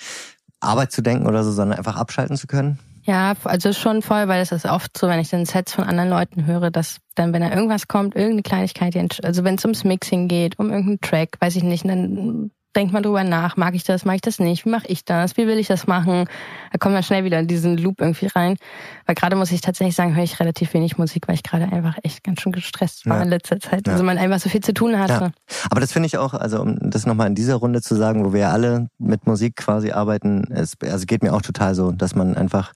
Arbeit zu denken oder so, sondern einfach abschalten zu können? Ja, also schon voll, weil es ist oft so, wenn ich den Sets von anderen Leuten höre, dass dann, wenn da irgendwas kommt, irgendeine Kleinigkeit, also wenn es ums Mixing geht, um irgendeinen Track, weiß ich nicht, dann denkt man drüber nach, mag ich das, mag ich das nicht, wie mache ich das, wie will ich das machen? Da kommt man schnell wieder in diesen Loop irgendwie rein. Weil gerade muss ich tatsächlich sagen, höre ich relativ wenig Musik, weil ich gerade einfach echt ganz schön gestresst war ja. in letzter Zeit. Ja. Also man einfach so viel zu tun hatte. Ja. Aber das finde ich auch, also um das nochmal in dieser Runde zu sagen, wo wir ja alle mit Musik quasi arbeiten, es also geht mir auch total so, dass man einfach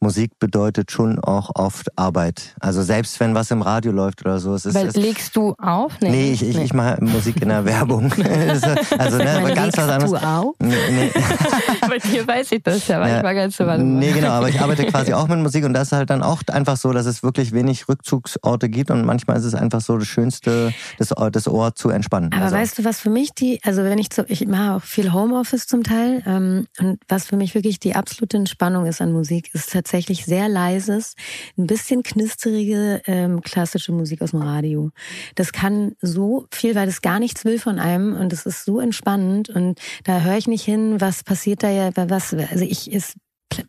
Musik bedeutet schon auch oft Arbeit. Also selbst wenn was im Radio läuft oder so. Es ist, Weil es, legst du auf? Nee, nee ich, ich, nee. ich mache Musik in der Werbung. also ne, meine, ganz was anderes. Du auch? Nee, nee. Bei dir weiß ich das ja, manchmal ja, ganz so Nee, genau, aber ich arbeite quasi auch mit Musik und das ist halt dann auch einfach so, dass es wirklich wenig Rückzugsorte gibt und manchmal ist es einfach so das Schönste, das, das Ohr zu entspannen. Aber also. weißt du, was für mich die, also wenn ich zu, ich mache auch viel Homeoffice zum Teil ähm, und was für mich wirklich die absolute Entspannung ist an Musik, ist tatsächlich sehr leises, ein bisschen knisterige ähm, klassische Musik aus dem Radio. Das kann so viel, weil das gar nichts will von einem und es ist so entspannend und da höre ich nicht hin, was passiert da ja, was, also ich, es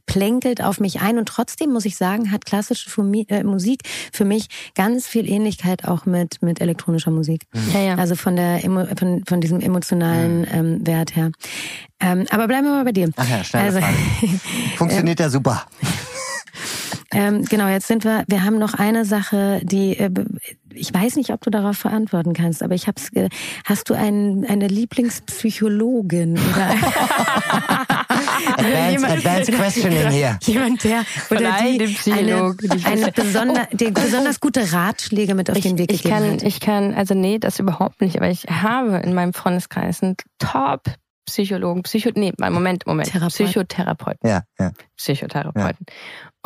plänkelt auf mich ein und trotzdem muss ich sagen, hat klassische äh, Musik für mich ganz viel Ähnlichkeit auch mit mit elektronischer Musik. Mhm. Ja, ja. Also von der von, von diesem emotionalen mhm. ähm, Wert her. Ähm, aber bleiben wir mal bei dir. Ach ja, schnell. Also, Funktioniert ja super. Ähm, genau, jetzt sind wir, wir haben noch eine Sache, die, äh, ich weiß nicht, ob du darauf verantworten kannst, aber ich hab's, hast du einen, eine Lieblingspsychologin oder advanced, advanced questioning hier. Jemand, der oder die eine, eine besonder, die besonders gute Ratschläge mit auf ich, den Weg ich gegeben kann, hat. Ich kann, also nee, das überhaupt nicht, aber ich habe in meinem Freundeskreis einen Top Psychologen, Psycho, nee, Moment, Moment, Therapeut. Psychotherapeuten. Ja, ja. Psychotherapeuten. Ja.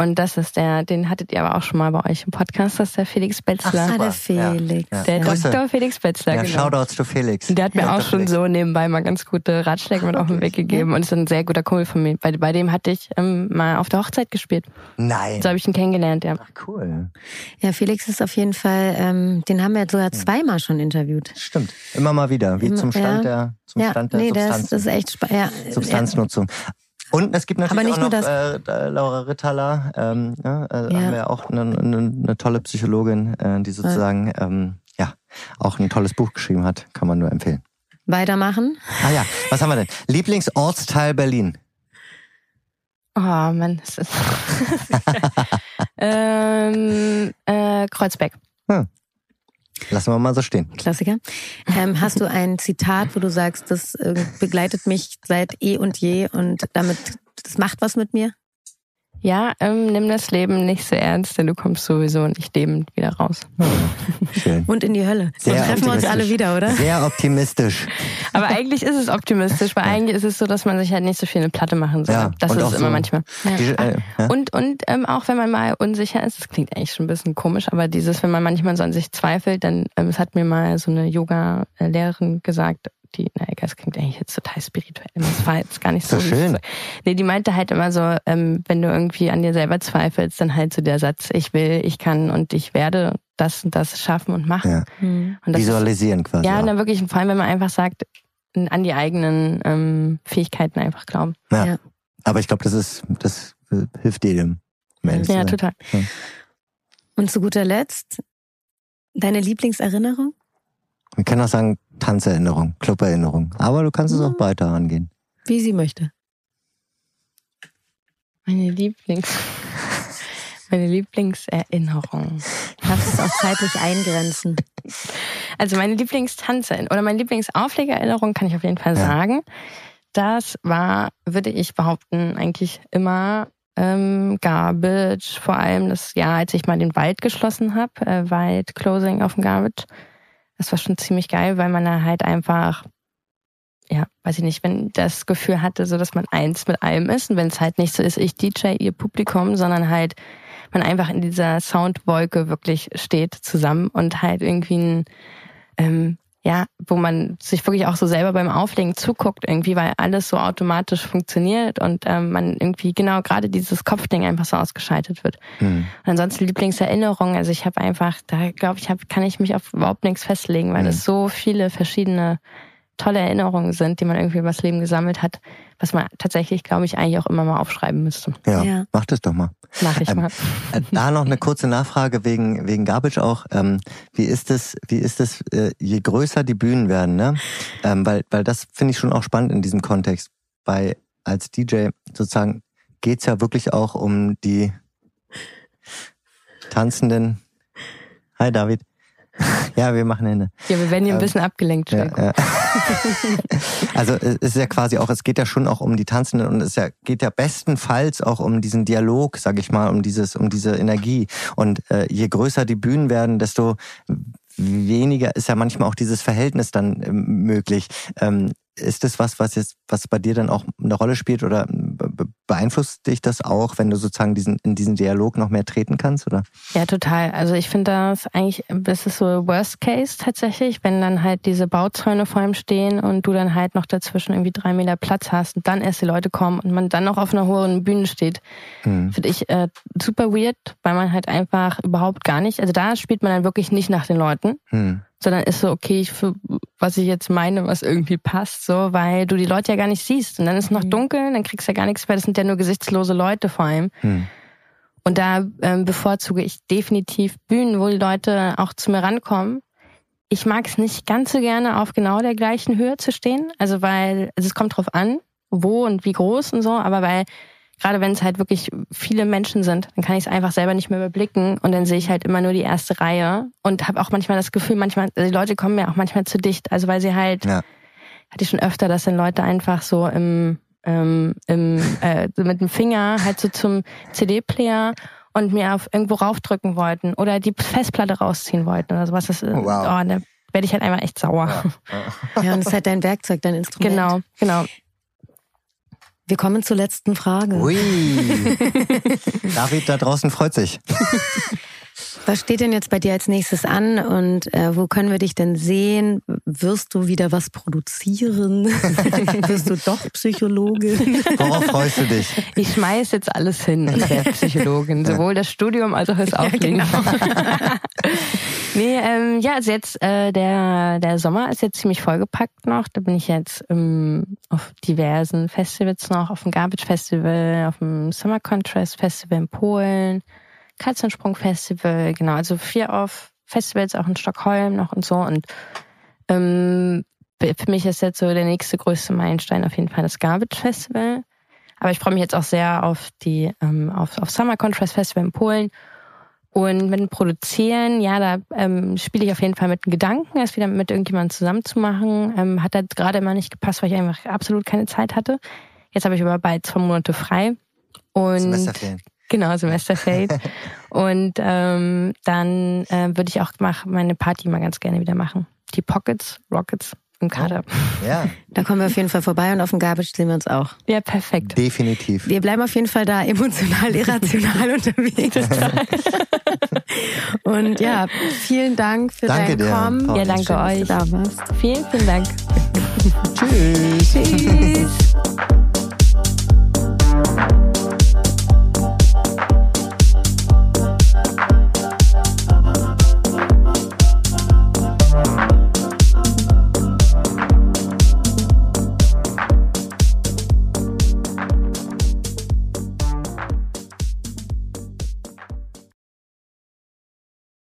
Und das ist der, den hattet ihr aber auch schon mal bei euch im Podcast, das ist der Felix Betzler. Ach, der Felix. Ja, Der ja. Dr. Felix Betzler, ja, genau. Shoutouts to Felix. Der hat mir ja, auch schon Felix. so nebenbei mal ganz gute Ratschläge mit auf den Weg gegeben und ist ein sehr guter Kumpel von mir. Bei, bei dem hatte ich ähm, mal auf der Hochzeit gespielt. Nein. So habe ich ihn kennengelernt, ja. Ach, cool. Ja, Felix ist auf jeden Fall, ähm, den haben wir sogar zweimal schon interviewt. Stimmt. Immer mal wieder, wie Immer, zum Stand der, zum Stand der nee, Substanz. Das, ist echt ja, Substanznutzung. Und es gibt natürlich auch noch äh, Laura Rittaler, ähm, ja, äh, ja. haben wir auch eine, eine, eine tolle Psychologin, äh, die sozusagen ja. Ähm, ja auch ein tolles Buch geschrieben hat, kann man nur empfehlen. Weitermachen. Ah ja, was haben wir denn? Lieblingsortsteil Berlin. Oh Mann, das ist ähm, äh, Kreuzberg. Hm. Lassen wir mal so stehen. Klassiker. Ähm, hast du ein Zitat, wo du sagst, das äh, begleitet mich seit eh und je und damit, das macht was mit mir? Ja, ähm, nimm das Leben nicht so ernst, denn du kommst sowieso nicht lebend wieder raus. Schön. Und in die Hölle. So Sehr treffen wir uns alle wieder, oder? Sehr optimistisch. Aber eigentlich ist es optimistisch, weil ja. eigentlich ist es so, dass man sich halt nicht so viel eine Platte machen soll. Ja, das ist es immer so manchmal. Die, äh, ja. Und, und ähm, auch wenn man mal unsicher ist, das klingt eigentlich schon ein bisschen komisch, aber dieses, wenn man manchmal so an sich zweifelt, dann, ähm, es hat mir mal so eine Yoga-Lehrerin gesagt, die, na das klingt eigentlich jetzt total spirituell. Das war jetzt gar nicht so. so schön. Nee, die meinte halt immer so, ähm, wenn du irgendwie an dir selber zweifelst, dann halt so der Satz, ich will, ich kann und ich werde das und das schaffen und machen. Ja. Mhm. Und Visualisieren quasi. Ja, dann wirklich, vor allem, wenn man einfach sagt, an die eigenen ähm, Fähigkeiten einfach glauben. Ja. ja. Aber ich glaube, das ist, das hilft jedem. Ja, total. Ja. Und zu guter Letzt, deine Lieblingserinnerung? Man kann auch sagen, Tanzerinnerung, Cluberinnerung. Aber du kannst es auch weiter angehen. Wie sie möchte. Meine Lieblings. Meine Lieblingserinnerung. Kannst es auch zeitlich eingrenzen? Also meine Lieblingstanze oder meine Lieblingsauflegererinnerung kann ich auf jeden Fall ja. sagen. Das war, würde ich behaupten, eigentlich immer ähm, Garbage. Vor allem das Jahr, als ich mal den Wald geschlossen habe, äh, Wald Closing auf dem Garbage. Das war schon ziemlich geil, weil man da halt einfach, ja, weiß ich nicht, wenn das Gefühl hatte, so dass man eins mit allem ist und wenn es halt nicht so ist, ich DJ, ihr Publikum, sondern halt man einfach in dieser Soundwolke wirklich steht zusammen und halt irgendwie ein, ähm, ja, wo man sich wirklich auch so selber beim Auflegen zuguckt irgendwie, weil alles so automatisch funktioniert und ähm, man irgendwie genau gerade dieses Kopfding einfach so ausgeschaltet wird. Mhm. Und ansonsten Lieblingserinnerungen, also ich habe einfach, da glaube ich, hab, kann ich mich auf überhaupt nichts festlegen, weil mhm. es so viele verschiedene tolle Erinnerungen sind, die man irgendwie übers Leben gesammelt hat, was man tatsächlich, glaube ich, eigentlich auch immer mal aufschreiben müsste. Ja, ja. mach das doch mal. Mach ich ähm, mal. Äh, da noch eine kurze Nachfrage wegen wegen Garbage auch. Ähm, wie ist es, wie ist es, äh, je größer die Bühnen werden, ne? Ähm, weil weil das finde ich schon auch spannend in diesem Kontext. Bei als DJ sozusagen geht's ja wirklich auch um die tanzenden. Hi David Ja, wir machen Hände. Ja, wir werden hier ein ähm, bisschen abgelenkt. Ja, ja. also es ist ja quasi auch, es geht ja schon auch um die Tanzenden und es ja, geht ja bestenfalls auch um diesen Dialog, sag ich mal, um dieses, um diese Energie. Und äh, je größer die Bühnen werden, desto weniger ist ja manchmal auch dieses Verhältnis dann äh, möglich. Ähm, ist das was, was jetzt, was bei dir dann auch eine Rolle spielt oder beeinflusst dich das auch, wenn du sozusagen diesen, in diesen Dialog noch mehr treten kannst, oder? Ja, total. Also ich finde das eigentlich, das ist so Worst Case tatsächlich, wenn dann halt diese Bauzäune vor ihm stehen und du dann halt noch dazwischen irgendwie drei Meter Platz hast und dann erst die Leute kommen und man dann noch auf einer hohen Bühne steht. Mhm. Finde ich äh, super weird, weil man halt einfach überhaupt gar nicht, also da spielt man dann wirklich nicht nach den Leuten. Mhm sondern ist so, okay, ich für was ich jetzt meine, was irgendwie passt, so, weil du die Leute ja gar nicht siehst. Und dann ist es noch mhm. dunkel, dann kriegst du ja gar nichts mehr. Das sind ja nur gesichtslose Leute vor allem. Mhm. Und da ähm, bevorzuge ich definitiv Bühnen, wo die Leute auch zu mir rankommen. Ich mag es nicht ganz so gerne, auf genau der gleichen Höhe zu stehen. Also weil, also es kommt drauf an, wo und wie groß und so, aber weil gerade wenn es halt wirklich viele Menschen sind, dann kann ich es einfach selber nicht mehr überblicken und dann sehe ich halt immer nur die erste Reihe und habe auch manchmal das Gefühl, manchmal also die Leute kommen mir auch manchmal zu dicht, also weil sie halt ja. hatte ich schon öfter, dass dann Leute einfach so im ähm, im äh, mit dem Finger halt so zum CD-Player und mir auf irgendwo raufdrücken wollten oder die Festplatte rausziehen wollten oder sowas. Das, oh, wow. oh, da werde ich halt einfach echt sauer. Ja, ja und es ist halt dein Werkzeug, dein Instrument. Genau, genau. Wir kommen zur letzten Frage. Ui. David da draußen freut sich. Was steht denn jetzt bei dir als nächstes an und äh, wo können wir dich denn sehen? Wirst du wieder was produzieren? Wirst du doch Psychologin? Worauf freust du dich? Ich schmeiß jetzt alles hin als Psychologin, sowohl das Studium als auch das Auflegen. Ja, genau. nee, ähm, ja, also jetzt äh, der der Sommer ist jetzt ziemlich vollgepackt noch. Da bin ich jetzt ähm, auf diversen Festivals noch, auf dem Garbage Festival, auf dem Summer Contrast Festival in Polen Katzensprung-Festival, genau, also vier auf Festivals auch in Stockholm noch und so. Und ähm, für mich ist jetzt so der nächste größte Meilenstein auf jeden Fall das Garbage Festival. Aber ich freue mich jetzt auch sehr auf die ähm, auf, auf Summer Contrast Festival in Polen. Und mit dem Produzieren, ja, da ähm, spiele ich auf jeden Fall mit dem Gedanken, es wieder mit irgendjemandem zusammen zu machen. Ähm, hat halt gerade immer nicht gepasst, weil ich einfach absolut keine Zeit hatte. Jetzt habe ich aber bald zwei Monate frei. Und Semesterferien. Genau, Semesterferien. und ähm, dann äh, würde ich auch mach, meine Party mal ganz gerne wieder machen. Die Pockets, Rockets im Kader. Oh, ja. Da kommen wir auf jeden Fall vorbei und auf dem Garbage sehen wir uns auch. Ja, perfekt. Definitiv. Wir bleiben auf jeden Fall da emotional, irrational unterwegs. und ja, vielen Dank für danke dein Kommen. Ja, danke Schön, euch. Da warst. Vielen, vielen Dank. Tschüss. Tschüss.